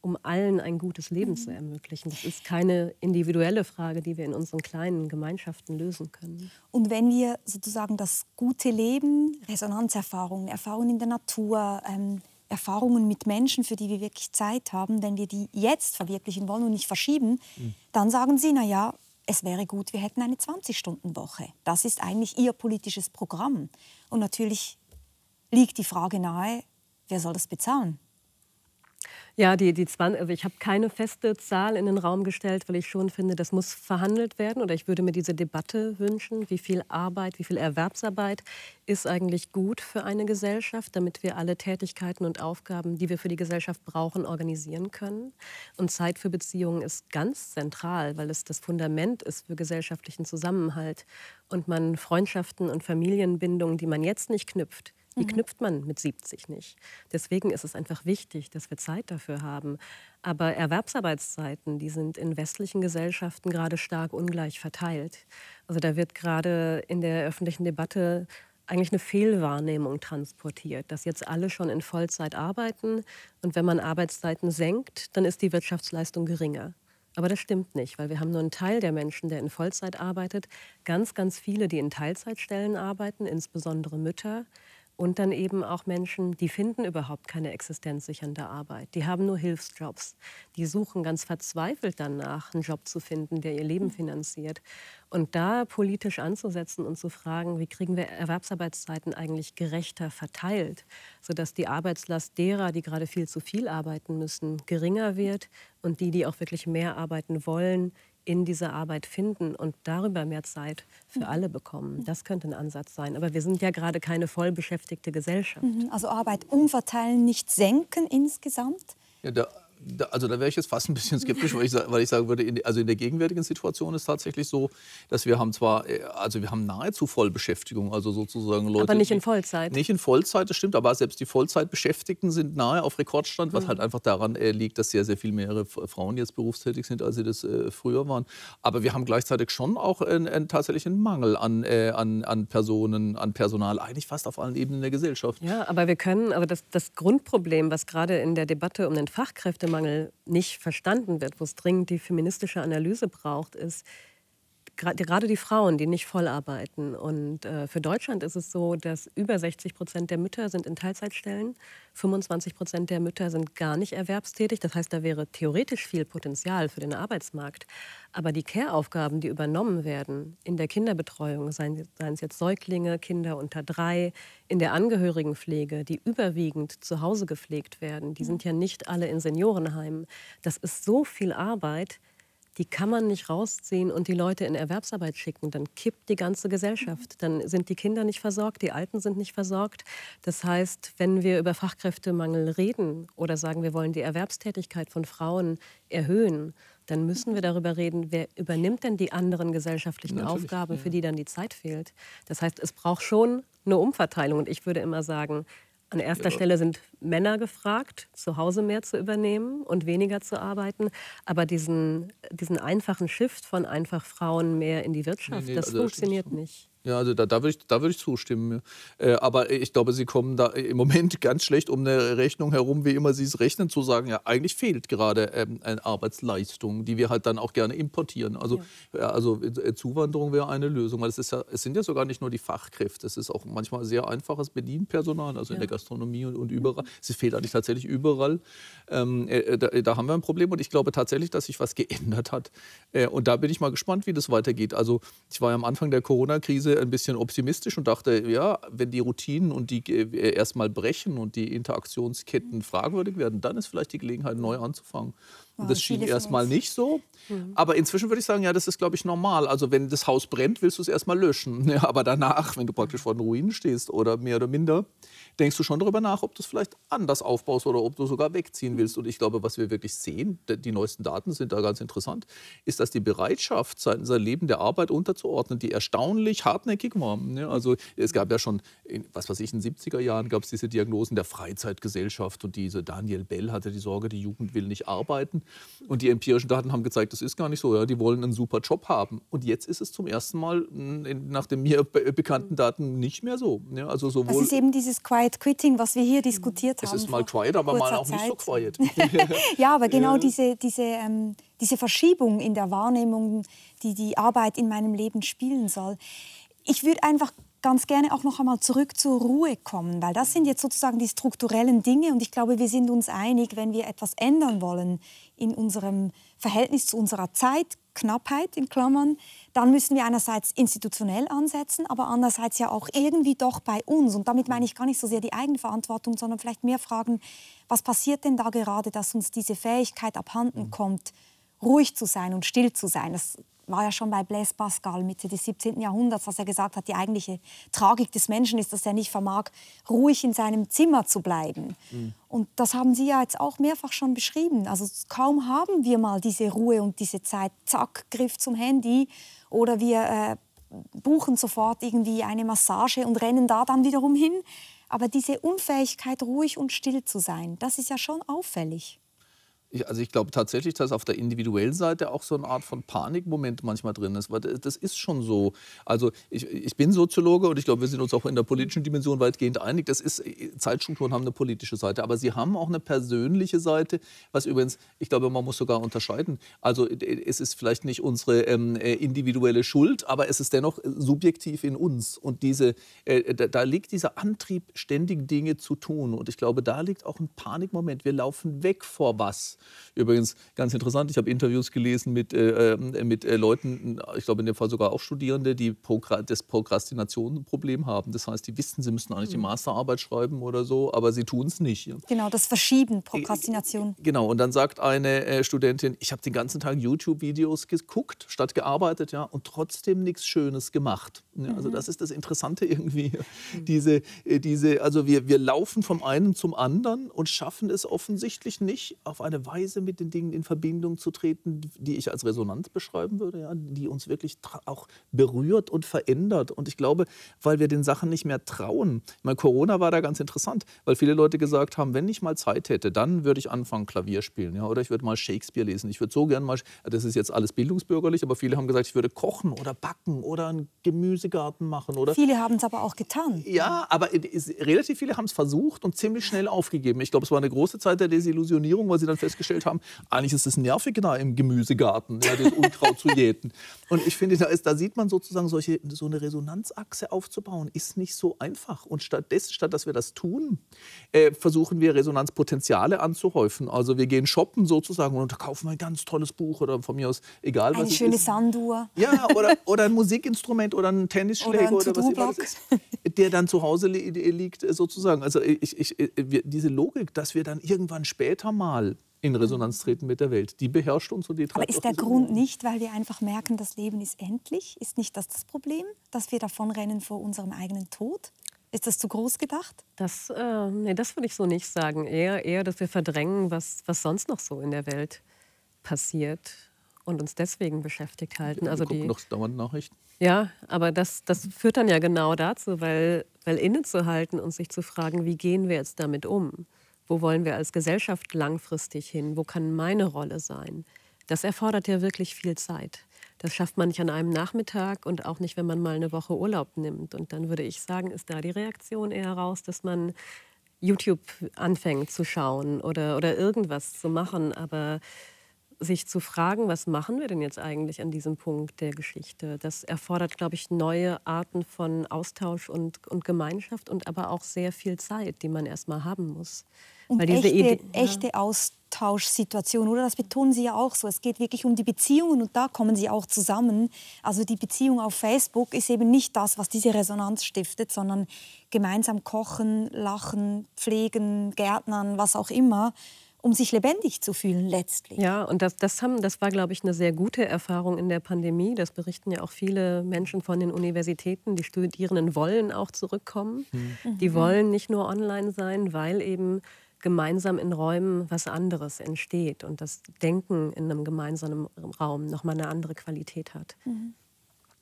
um allen ein gutes Leben zu ermöglichen. Das ist keine individuelle Frage, die wir in unseren kleinen Gemeinschaften lösen können. Und wenn wir sozusagen das gute Leben, Resonanzerfahrungen, Erfahrungen in der Natur, ähm, Erfahrungen mit Menschen, für die wir wirklich Zeit haben, wenn wir die jetzt verwirklichen wollen und nicht verschieben, mhm. dann sagen Sie, na ja, es wäre gut, wir hätten eine 20-Stunden-Woche. Das ist eigentlich Ihr politisches Programm. Und natürlich liegt die Frage nahe, wer soll das bezahlen? Ja, die, die 20, also ich habe keine feste Zahl in den Raum gestellt, weil ich schon finde, das muss verhandelt werden. Oder ich würde mir diese Debatte wünschen, wie viel Arbeit, wie viel Erwerbsarbeit ist eigentlich gut für eine Gesellschaft, damit wir alle Tätigkeiten und Aufgaben, die wir für die Gesellschaft brauchen, organisieren können. Und Zeit für Beziehungen ist ganz zentral, weil es das Fundament ist für gesellschaftlichen Zusammenhalt. Und man Freundschaften und Familienbindungen, die man jetzt nicht knüpft, die mhm. knüpft man mit 70 nicht. Deswegen ist es einfach wichtig, dass wir Zeit dafür haben. Aber Erwerbsarbeitszeiten, die sind in westlichen Gesellschaften gerade stark ungleich verteilt. Also da wird gerade in der öffentlichen Debatte eigentlich eine Fehlwahrnehmung transportiert, dass jetzt alle schon in Vollzeit arbeiten und wenn man Arbeitszeiten senkt, dann ist die Wirtschaftsleistung geringer. Aber das stimmt nicht, weil wir haben nur einen Teil der Menschen, der in Vollzeit arbeitet, ganz, ganz viele, die in Teilzeitstellen arbeiten, insbesondere Mütter. Und dann eben auch Menschen, die finden überhaupt keine existenzsichernde Arbeit. Die haben nur Hilfsjobs. Die suchen ganz verzweifelt danach, einen Job zu finden, der ihr Leben finanziert. Und da politisch anzusetzen und zu fragen, wie kriegen wir Erwerbsarbeitszeiten eigentlich gerechter verteilt, sodass die Arbeitslast derer, die gerade viel zu viel arbeiten müssen, geringer wird und die, die auch wirklich mehr arbeiten wollen, in dieser Arbeit finden und darüber mehr Zeit für alle bekommen. Das könnte ein Ansatz sein. Aber wir sind ja gerade keine vollbeschäftigte Gesellschaft. Mhm. Also Arbeit umverteilen, nicht senken insgesamt? Ja, der also da wäre ich jetzt fast ein bisschen skeptisch, weil ich, weil ich sagen würde, in, also in der gegenwärtigen Situation ist tatsächlich so, dass wir haben zwar, äh, also wir haben nahezu Vollbeschäftigung, also sozusagen Leute. Aber nicht in Vollzeit. Nicht in Vollzeit, das stimmt, aber selbst die Vollzeitbeschäftigten sind nahe auf Rekordstand, was mhm. halt einfach daran äh, liegt, dass sehr, sehr viel mehr Frauen jetzt berufstätig sind, als sie das äh, früher waren. Aber wir haben gleichzeitig schon auch einen, einen tatsächlichen Mangel an, äh, an, an Personen, an Personal, eigentlich fast auf allen Ebenen der Gesellschaft. Ja, aber wir können, aber das, das Grundproblem, was gerade in der Debatte um den Fachkräftemangel nicht verstanden wird, wo es dringend die feministische Analyse braucht, ist, gerade die Frauen, die nicht voll arbeiten. Und äh, für Deutschland ist es so, dass über 60 Prozent der Mütter sind in Teilzeitstellen, 25 Prozent der Mütter sind gar nicht erwerbstätig. Das heißt, da wäre theoretisch viel Potenzial für den Arbeitsmarkt. Aber die Care-Aufgaben, die übernommen werden in der Kinderbetreuung, seien, seien es jetzt Säuglinge, Kinder unter drei, in der Angehörigenpflege, die überwiegend zu Hause gepflegt werden, die sind ja nicht alle in Seniorenheimen. Das ist so viel Arbeit die kann man nicht rausziehen und die Leute in Erwerbsarbeit schicken. Dann kippt die ganze Gesellschaft. Dann sind die Kinder nicht versorgt, die Alten sind nicht versorgt. Das heißt, wenn wir über Fachkräftemangel reden oder sagen, wir wollen die Erwerbstätigkeit von Frauen erhöhen, dann müssen wir darüber reden, wer übernimmt denn die anderen gesellschaftlichen Natürlich, Aufgaben, für die dann die Zeit fehlt. Das heißt, es braucht schon eine Umverteilung. Und ich würde immer sagen, an erster ja. Stelle sind Männer gefragt, zu Hause mehr zu übernehmen und weniger zu arbeiten. Aber diesen, diesen einfachen Shift von einfach Frauen mehr in die Wirtschaft, nee, nee, das also funktioniert das nicht. Ja, also da, da würde ich, würd ich zustimmen. Äh, aber ich glaube, Sie kommen da im Moment ganz schlecht um eine Rechnung herum, wie immer Sie es rechnen, zu sagen, ja, eigentlich fehlt gerade ähm, eine Arbeitsleistung, die wir halt dann auch gerne importieren. Also, ja. also äh, Zuwanderung wäre eine Lösung, weil es, ist ja, es sind ja sogar nicht nur die Fachkräfte, es ist auch manchmal sehr einfaches Bedienpersonal, also ja. in der Gastronomie und, und überall. Es fehlt eigentlich tatsächlich überall. Ähm, äh, da, da, haben wir ein Problem und ich glaube tatsächlich, dass sich was geändert hat. Äh, und da bin ich mal gespannt, wie das weitergeht. Also ich war ja am Anfang der Corona-Krise ein bisschen optimistisch und dachte, ja, wenn die Routinen und die äh, erstmal brechen und die Interaktionsketten fragwürdig werden, dann ist vielleicht die Gelegenheit, neu anzufangen. Und das schien erstmal nicht so. Mhm. Aber inzwischen würde ich sagen, ja, das ist, glaube ich, normal. Also wenn das Haus brennt, willst du es erstmal löschen. Ja, aber danach, wenn du praktisch vor den Ruinen stehst oder mehr oder minder, denkst du schon darüber nach, ob du es vielleicht anders aufbaust oder ob du sogar wegziehen willst. Und ich glaube, was wir wirklich sehen, die neuesten Daten sind da ganz interessant, ist, dass die Bereitschaft, sein, sein Leben der Arbeit unterzuordnen, die erstaunlich hartnäckig war. Also es gab ja schon, in, was weiß ich, in den 70er Jahren gab es diese Diagnosen der Freizeitgesellschaft und diese Daniel Bell hatte die Sorge, die Jugend will nicht arbeiten. Und die empirischen Daten haben gezeigt, das ist gar nicht so. Ja. Die wollen einen super Job haben. Und jetzt ist es zum ersten Mal nach den mir bekannten Daten nicht mehr so. Ja, also sowohl das ist eben dieses Quiet Quitting, was wir hier diskutiert haben. Es ist mal quiet, aber mal auch Zeit. nicht so quiet. ja, aber genau ja. diese, diese, ähm, diese Verschiebung in der Wahrnehmung, die die Arbeit in meinem Leben spielen soll. Ich würde einfach ganz gerne auch noch einmal zurück zur Ruhe kommen, weil das sind jetzt sozusagen die strukturellen Dinge und ich glaube, wir sind uns einig, wenn wir etwas ändern wollen in unserem Verhältnis zu unserer Zeit, Knappheit in Klammern, dann müssen wir einerseits institutionell ansetzen, aber andererseits ja auch irgendwie doch bei uns. Und damit meine ich gar nicht so sehr die Eigenverantwortung, sondern vielleicht mehr fragen, was passiert denn da gerade, dass uns diese Fähigkeit abhanden kommt, ruhig zu sein und still zu sein. Das war ja schon bei Blaise Pascal Mitte des 17. Jahrhunderts, dass er gesagt hat, die eigentliche Tragik des Menschen ist, dass er nicht vermag, ruhig in seinem Zimmer zu bleiben. Mhm. Und das haben Sie ja jetzt auch mehrfach schon beschrieben. Also kaum haben wir mal diese Ruhe und diese Zeit, zack, Griff zum Handy oder wir äh, buchen sofort irgendwie eine Massage und rennen da dann wiederum hin. Aber diese Unfähigkeit, ruhig und still zu sein, das ist ja schon auffällig. Ich, also ich glaube tatsächlich, dass auf der individuellen Seite auch so eine Art von Panikmoment manchmal drin ist. Weil das ist schon so. Also ich, ich bin Soziologe und ich glaube, wir sind uns auch in der politischen Dimension weitgehend einig. Das ist, Zeitstrukturen haben eine politische Seite, aber sie haben auch eine persönliche Seite, was übrigens, ich glaube, man muss sogar unterscheiden. Also es ist vielleicht nicht unsere ähm, äh, individuelle Schuld, aber es ist dennoch subjektiv in uns. Und diese, äh, da, da liegt dieser Antrieb, ständig Dinge zu tun. Und ich glaube, da liegt auch ein Panikmoment. Wir laufen weg vor was. Übrigens ganz interessant, ich habe Interviews gelesen mit, äh, äh, mit äh, Leuten, ich glaube in dem Fall sogar auch Studierende, die Progr das Prokrastinationsproblem haben. Das heißt, die wissen, sie müssen eigentlich die mhm. Masterarbeit schreiben oder so, aber sie tun es nicht. Genau, das Verschieben, Prokrastination. Äh, genau, und dann sagt eine äh, Studentin, ich habe den ganzen Tag YouTube-Videos geguckt, statt gearbeitet, ja, und trotzdem nichts Schönes gemacht. Ja, also mhm. das ist das Interessante irgendwie. Mhm. Diese, äh, diese, also wir, wir laufen vom einen zum anderen und schaffen es offensichtlich nicht, auf eine Weise mit den Dingen in Verbindung zu treten, die ich als Resonanz beschreiben würde, ja, die uns wirklich auch berührt und verändert. Und ich glaube, weil wir den Sachen nicht mehr trauen. Ich meine, Corona war da ganz interessant, weil viele Leute gesagt haben, wenn ich mal Zeit hätte, dann würde ich anfangen, Klavier spielen. Ja, oder ich würde mal Shakespeare lesen. Ich würde so gern mal, das ist jetzt alles bildungsbürgerlich, aber viele haben gesagt, ich würde kochen oder backen oder einen Gemüsegarten machen. Oder viele haben es aber auch getan. Ja, aber relativ viele haben es versucht und ziemlich schnell aufgegeben. Ich glaube, es war eine große Zeit der Desillusionierung, weil sie dann festgestellt festgestellt haben, eigentlich ist es nervig da im Gemüsegarten, ja, das Unkraut zu jäten. Und ich finde, da, ist, da sieht man sozusagen, solche, so eine Resonanzachse aufzubauen, ist nicht so einfach. Und stattdessen, statt dass wir das tun, äh, versuchen wir Resonanzpotenziale anzuhäufen. Also wir gehen shoppen sozusagen und kaufen ein ganz tolles Buch oder von mir aus, egal was Eine schöne ist. Sanduhr. Ja, oder, oder ein Musikinstrument oder ein Tennisschläger Oder oder, ein was immer das ist, der dann zu Hause li liegt äh, sozusagen. Also ich, ich, wir, diese Logik, dass wir dann irgendwann später mal in Resonanz treten mit der Welt, die beherrscht uns und die Aber treibt ist auch der Grund Umwelt. nicht, weil wir einfach merken, das Leben ist endlich? Ist nicht das das Problem, dass wir davonrennen vor unserem eigenen Tod? Ist das zu groß gedacht? Das, äh, nee, das würde ich so nicht sagen. Eher, eher, dass wir verdrängen, was, was sonst noch so in der Welt passiert und uns deswegen beschäftigt halten. Also wir gucken die, noch dauernd Nachrichten. ja, aber das, das führt dann ja genau dazu, weil, weil innezuhalten und sich zu fragen, wie gehen wir jetzt damit um? Wo wollen wir als Gesellschaft langfristig hin? Wo kann meine Rolle sein? Das erfordert ja wirklich viel Zeit. Das schafft man nicht an einem Nachmittag und auch nicht, wenn man mal eine Woche Urlaub nimmt. Und dann würde ich sagen, ist da die Reaktion eher raus, dass man YouTube anfängt zu schauen oder, oder irgendwas zu machen. Aber sich zu fragen, was machen wir denn jetzt eigentlich an diesem Punkt der Geschichte, das erfordert, glaube ich, neue Arten von Austausch und, und Gemeinschaft und aber auch sehr viel Zeit, die man erstmal haben muss. Und Weil diese echte, Idee- ja. echte Austauschsituation, oder? Das betonen Sie ja auch so. Es geht wirklich um die Beziehungen und da kommen sie auch zusammen. Also die Beziehung auf Facebook ist eben nicht das, was diese Resonanz stiftet, sondern gemeinsam kochen, lachen, pflegen, gärtnern, was auch immer, um sich lebendig zu fühlen letztlich. Ja, und das, das, haben, das war, glaube ich, eine sehr gute Erfahrung in der Pandemie. Das berichten ja auch viele Menschen von den Universitäten. Die Studierenden wollen auch zurückkommen. Die wollen nicht nur online sein, weil eben gemeinsam in Räumen was anderes entsteht und das Denken in einem gemeinsamen Raum nochmal eine andere Qualität hat.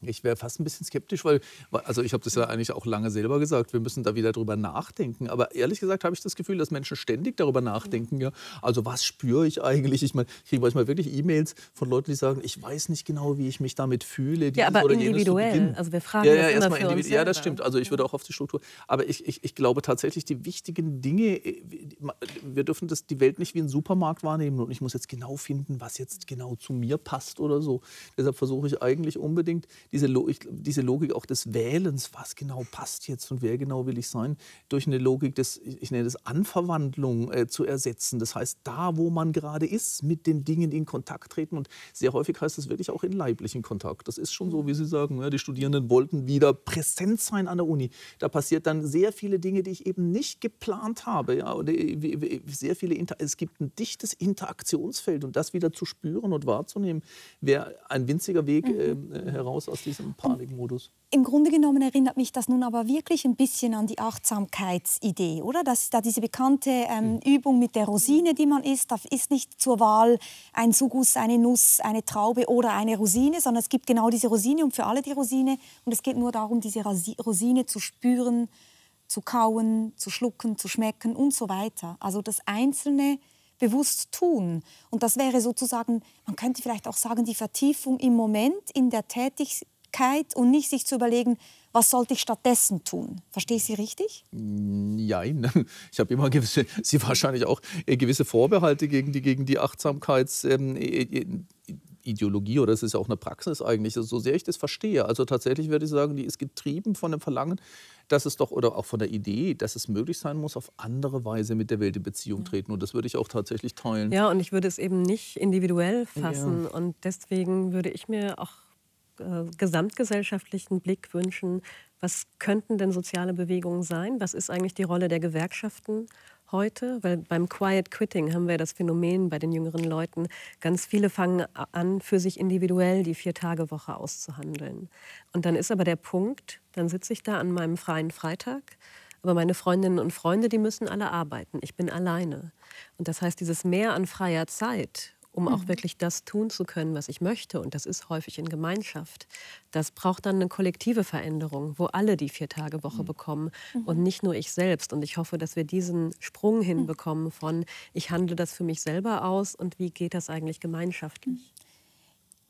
Ich wäre fast ein bisschen skeptisch, weil, also ich habe das ja eigentlich auch lange selber gesagt, wir müssen da wieder drüber nachdenken. Aber ehrlich gesagt habe ich das Gefühl, dass Menschen ständig darüber nachdenken. Ja? Also was spüre ich eigentlich? Ich meine, ich kriege manchmal wirklich E-Mails von Leuten, die sagen, ich weiß nicht genau, wie ich mich damit fühle. Ja, aber individuell. Also wir fragen ja, das ja, immer erstmal für uns. Ja, das stimmt. Also ich würde auch auf die Struktur. Aber ich, ich, ich glaube tatsächlich, die wichtigen Dinge, äh, wir dürfen das, die Welt nicht wie einen Supermarkt wahrnehmen und ich muss jetzt genau finden, was jetzt genau zu mir passt oder so. Deshalb versuche ich eigentlich unbedingt diese, diese Logik auch des Wählens, was genau passt jetzt und wer genau will ich sein, durch eine Logik des, ich nenne das Anverwandlung äh, zu ersetzen. Das heißt, da, wo man gerade ist, mit den Dingen in Kontakt treten. Und sehr häufig heißt das wirklich auch in leiblichen Kontakt. Das ist schon so, wie Sie sagen, ja, die Studierenden wollten wieder präsent sein an der Uni. Da passiert dann sehr viele Dinge, die ich eben nicht geplant habe. Ja, und äh, sehr viele Inter es gibt ein dichtes Interaktionsfeld und das wieder zu spüren und wahrzunehmen, wäre ein winziger Weg äh, heraus aus diesem Panikmodus. Im Grunde genommen erinnert mich das nun aber wirklich ein bisschen an die Achtsamkeitsidee, oder? Das ist da diese bekannte ähm, Übung mit der Rosine, die man isst. Da ist nicht zur Wahl ein Sugus, eine Nuss, eine Traube oder eine Rosine, sondern es gibt genau diese Rosine und für alle die Rosine. Und es geht nur darum, diese Rosine zu spüren, zu kauen, zu schlucken, zu schmecken und so weiter. Also das Einzelne bewusst tun. Und das wäre sozusagen, man könnte vielleicht auch sagen, die Vertiefung im Moment in der Tätigkeit und nicht sich zu überlegen, was sollte ich stattdessen tun. Verstehe ich Sie richtig? Nein, ich habe immer gewisse, Sie wahrscheinlich auch äh, gewisse Vorbehalte gegen die, gegen die Achtsamkeitsideologie oder es ist ja auch eine Praxis eigentlich, so sehr ich das verstehe. Also tatsächlich würde ich sagen, die ist getrieben von dem Verlangen, dass es doch, oder auch von der Idee, dass es möglich sein muss, auf andere Weise mit der Welt in Beziehung treten. Und das würde ich auch tatsächlich teilen. Ja, und ich würde es eben nicht individuell fassen. Und deswegen würde ich mir auch äh, gesamtgesellschaftlichen Blick wünschen, was könnten denn soziale Bewegungen sein? Was ist eigentlich die Rolle der Gewerkschaften heute? Weil beim Quiet Quitting haben wir das Phänomen bei den jüngeren Leuten, ganz viele fangen an, für sich individuell die Vier-Tage-Woche auszuhandeln. Und dann ist aber der Punkt, dann sitze ich da an meinem freien Freitag aber meine Freundinnen und Freunde, die müssen alle arbeiten. Ich bin alleine. Und das heißt, dieses Mehr an freier Zeit, um auch wirklich das tun zu können, was ich möchte, und das ist häufig in Gemeinschaft, das braucht dann eine kollektive Veränderung, wo alle die Vier-Tage-Woche bekommen und nicht nur ich selbst. Und ich hoffe, dass wir diesen Sprung hinbekommen von, ich handle das für mich selber aus und wie geht das eigentlich gemeinschaftlich.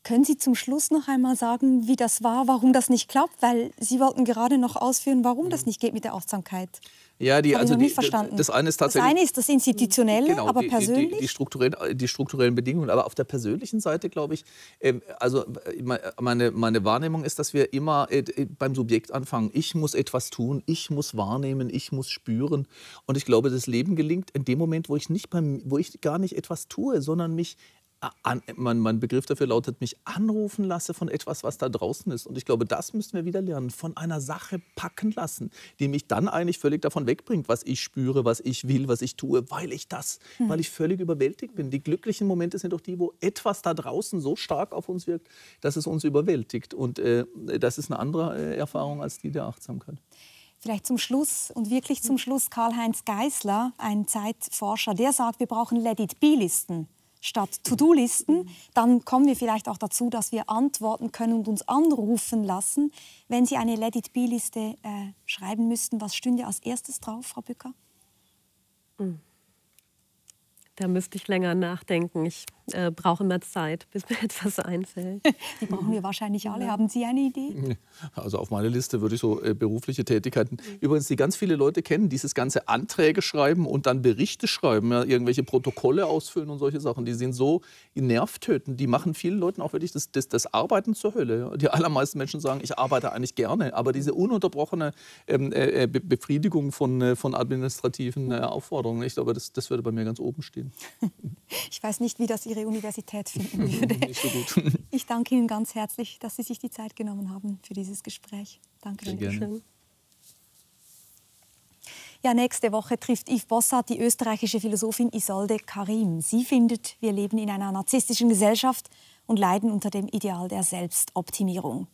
Können Sie zum Schluss noch einmal sagen, wie das war, warum das nicht klappt? Weil Sie wollten gerade noch ausführen, warum das nicht geht mit der Achtsamkeit. Ja, die, Habe also die. Das eine ist tatsächlich. Das eine ist das Institutionelle, Genau, aber die, persönlich? Die, die, strukturellen, die strukturellen Bedingungen. Aber auf der persönlichen Seite, glaube ich, ähm, also äh, meine, meine Wahrnehmung ist, dass wir immer äh, beim Subjekt anfangen. Ich muss etwas tun, ich muss wahrnehmen, ich muss spüren. Und ich glaube, das Leben gelingt in dem Moment, wo ich, nicht beim, wo ich gar nicht etwas tue, sondern mich an, mein, mein, Begriff dafür lautet, mich anrufen lasse von etwas, was da draußen ist. Und ich glaube, das müssen wir wieder lernen, von einer Sache packen lassen, die mich dann eigentlich völlig davon wegbringt, was ich spüre, was ich will, was ich tue, weil ich das, hm. weil ich völlig überwältigt bin. Die glücklichen Momente sind doch die, wo etwas da draußen so stark auf uns wirkt, dass es uns überwältigt. Und äh, das ist eine andere äh, Erfahrung als die der Achtsamkeit. Vielleicht zum Schluss und wirklich zum Schluss Karl-Heinz Geisler, ein Zeitforscher, der sagt, wir brauchen Let-it-be-Listen statt To-Do-Listen, dann kommen wir vielleicht auch dazu, dass wir antworten können und uns anrufen lassen. Wenn Sie eine Let-it-be-Liste äh, schreiben müssten, was stünde als erstes drauf, Frau Bücker? Mhm. Da müsste ich länger nachdenken. Ich äh, brauche mehr Zeit, bis mir etwas einfällt. Die brauchen wir wahrscheinlich alle. Haben Sie eine Idee? Also auf meine Liste würde ich so äh, berufliche Tätigkeiten. Übrigens, die ganz viele Leute kennen, dieses ganze Anträge schreiben und dann Berichte schreiben, ja, irgendwelche Protokolle ausfüllen und solche Sachen. Die sind so nervtötend. Die machen vielen Leuten auch wirklich das, das, das Arbeiten zur Hölle. Ja. Die allermeisten Menschen sagen, ich arbeite eigentlich gerne, aber diese ununterbrochene ähm, äh, Be Befriedigung von, äh, von administrativen äh, Aufforderungen, ich glaube, das, das würde bei mir ganz oben stehen. Ich weiß nicht, wie das Ihre Universität finden würde. Nicht so gut. Ich danke Ihnen ganz herzlich, dass Sie sich die Zeit genommen haben für dieses Gespräch. Danke Sehr gerne. Ja, nächste Woche trifft Yves Bossart die österreichische Philosophin Isolde Karim. Sie findet, wir leben in einer narzisstischen Gesellschaft und leiden unter dem Ideal der Selbstoptimierung.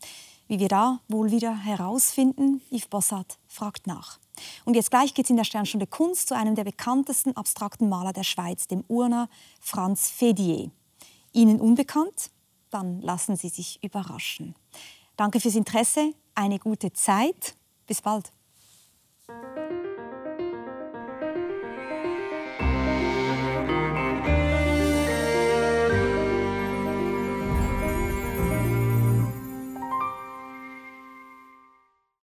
Wie wir da wohl wieder herausfinden, Yves Bossart fragt nach. Und jetzt gleich geht es in der Sternstunde Kunst zu einem der bekanntesten abstrakten Maler der Schweiz, dem Urner Franz Fedier. Ihnen unbekannt? Dann lassen Sie sich überraschen. Danke fürs Interesse, eine gute Zeit. Bis bald.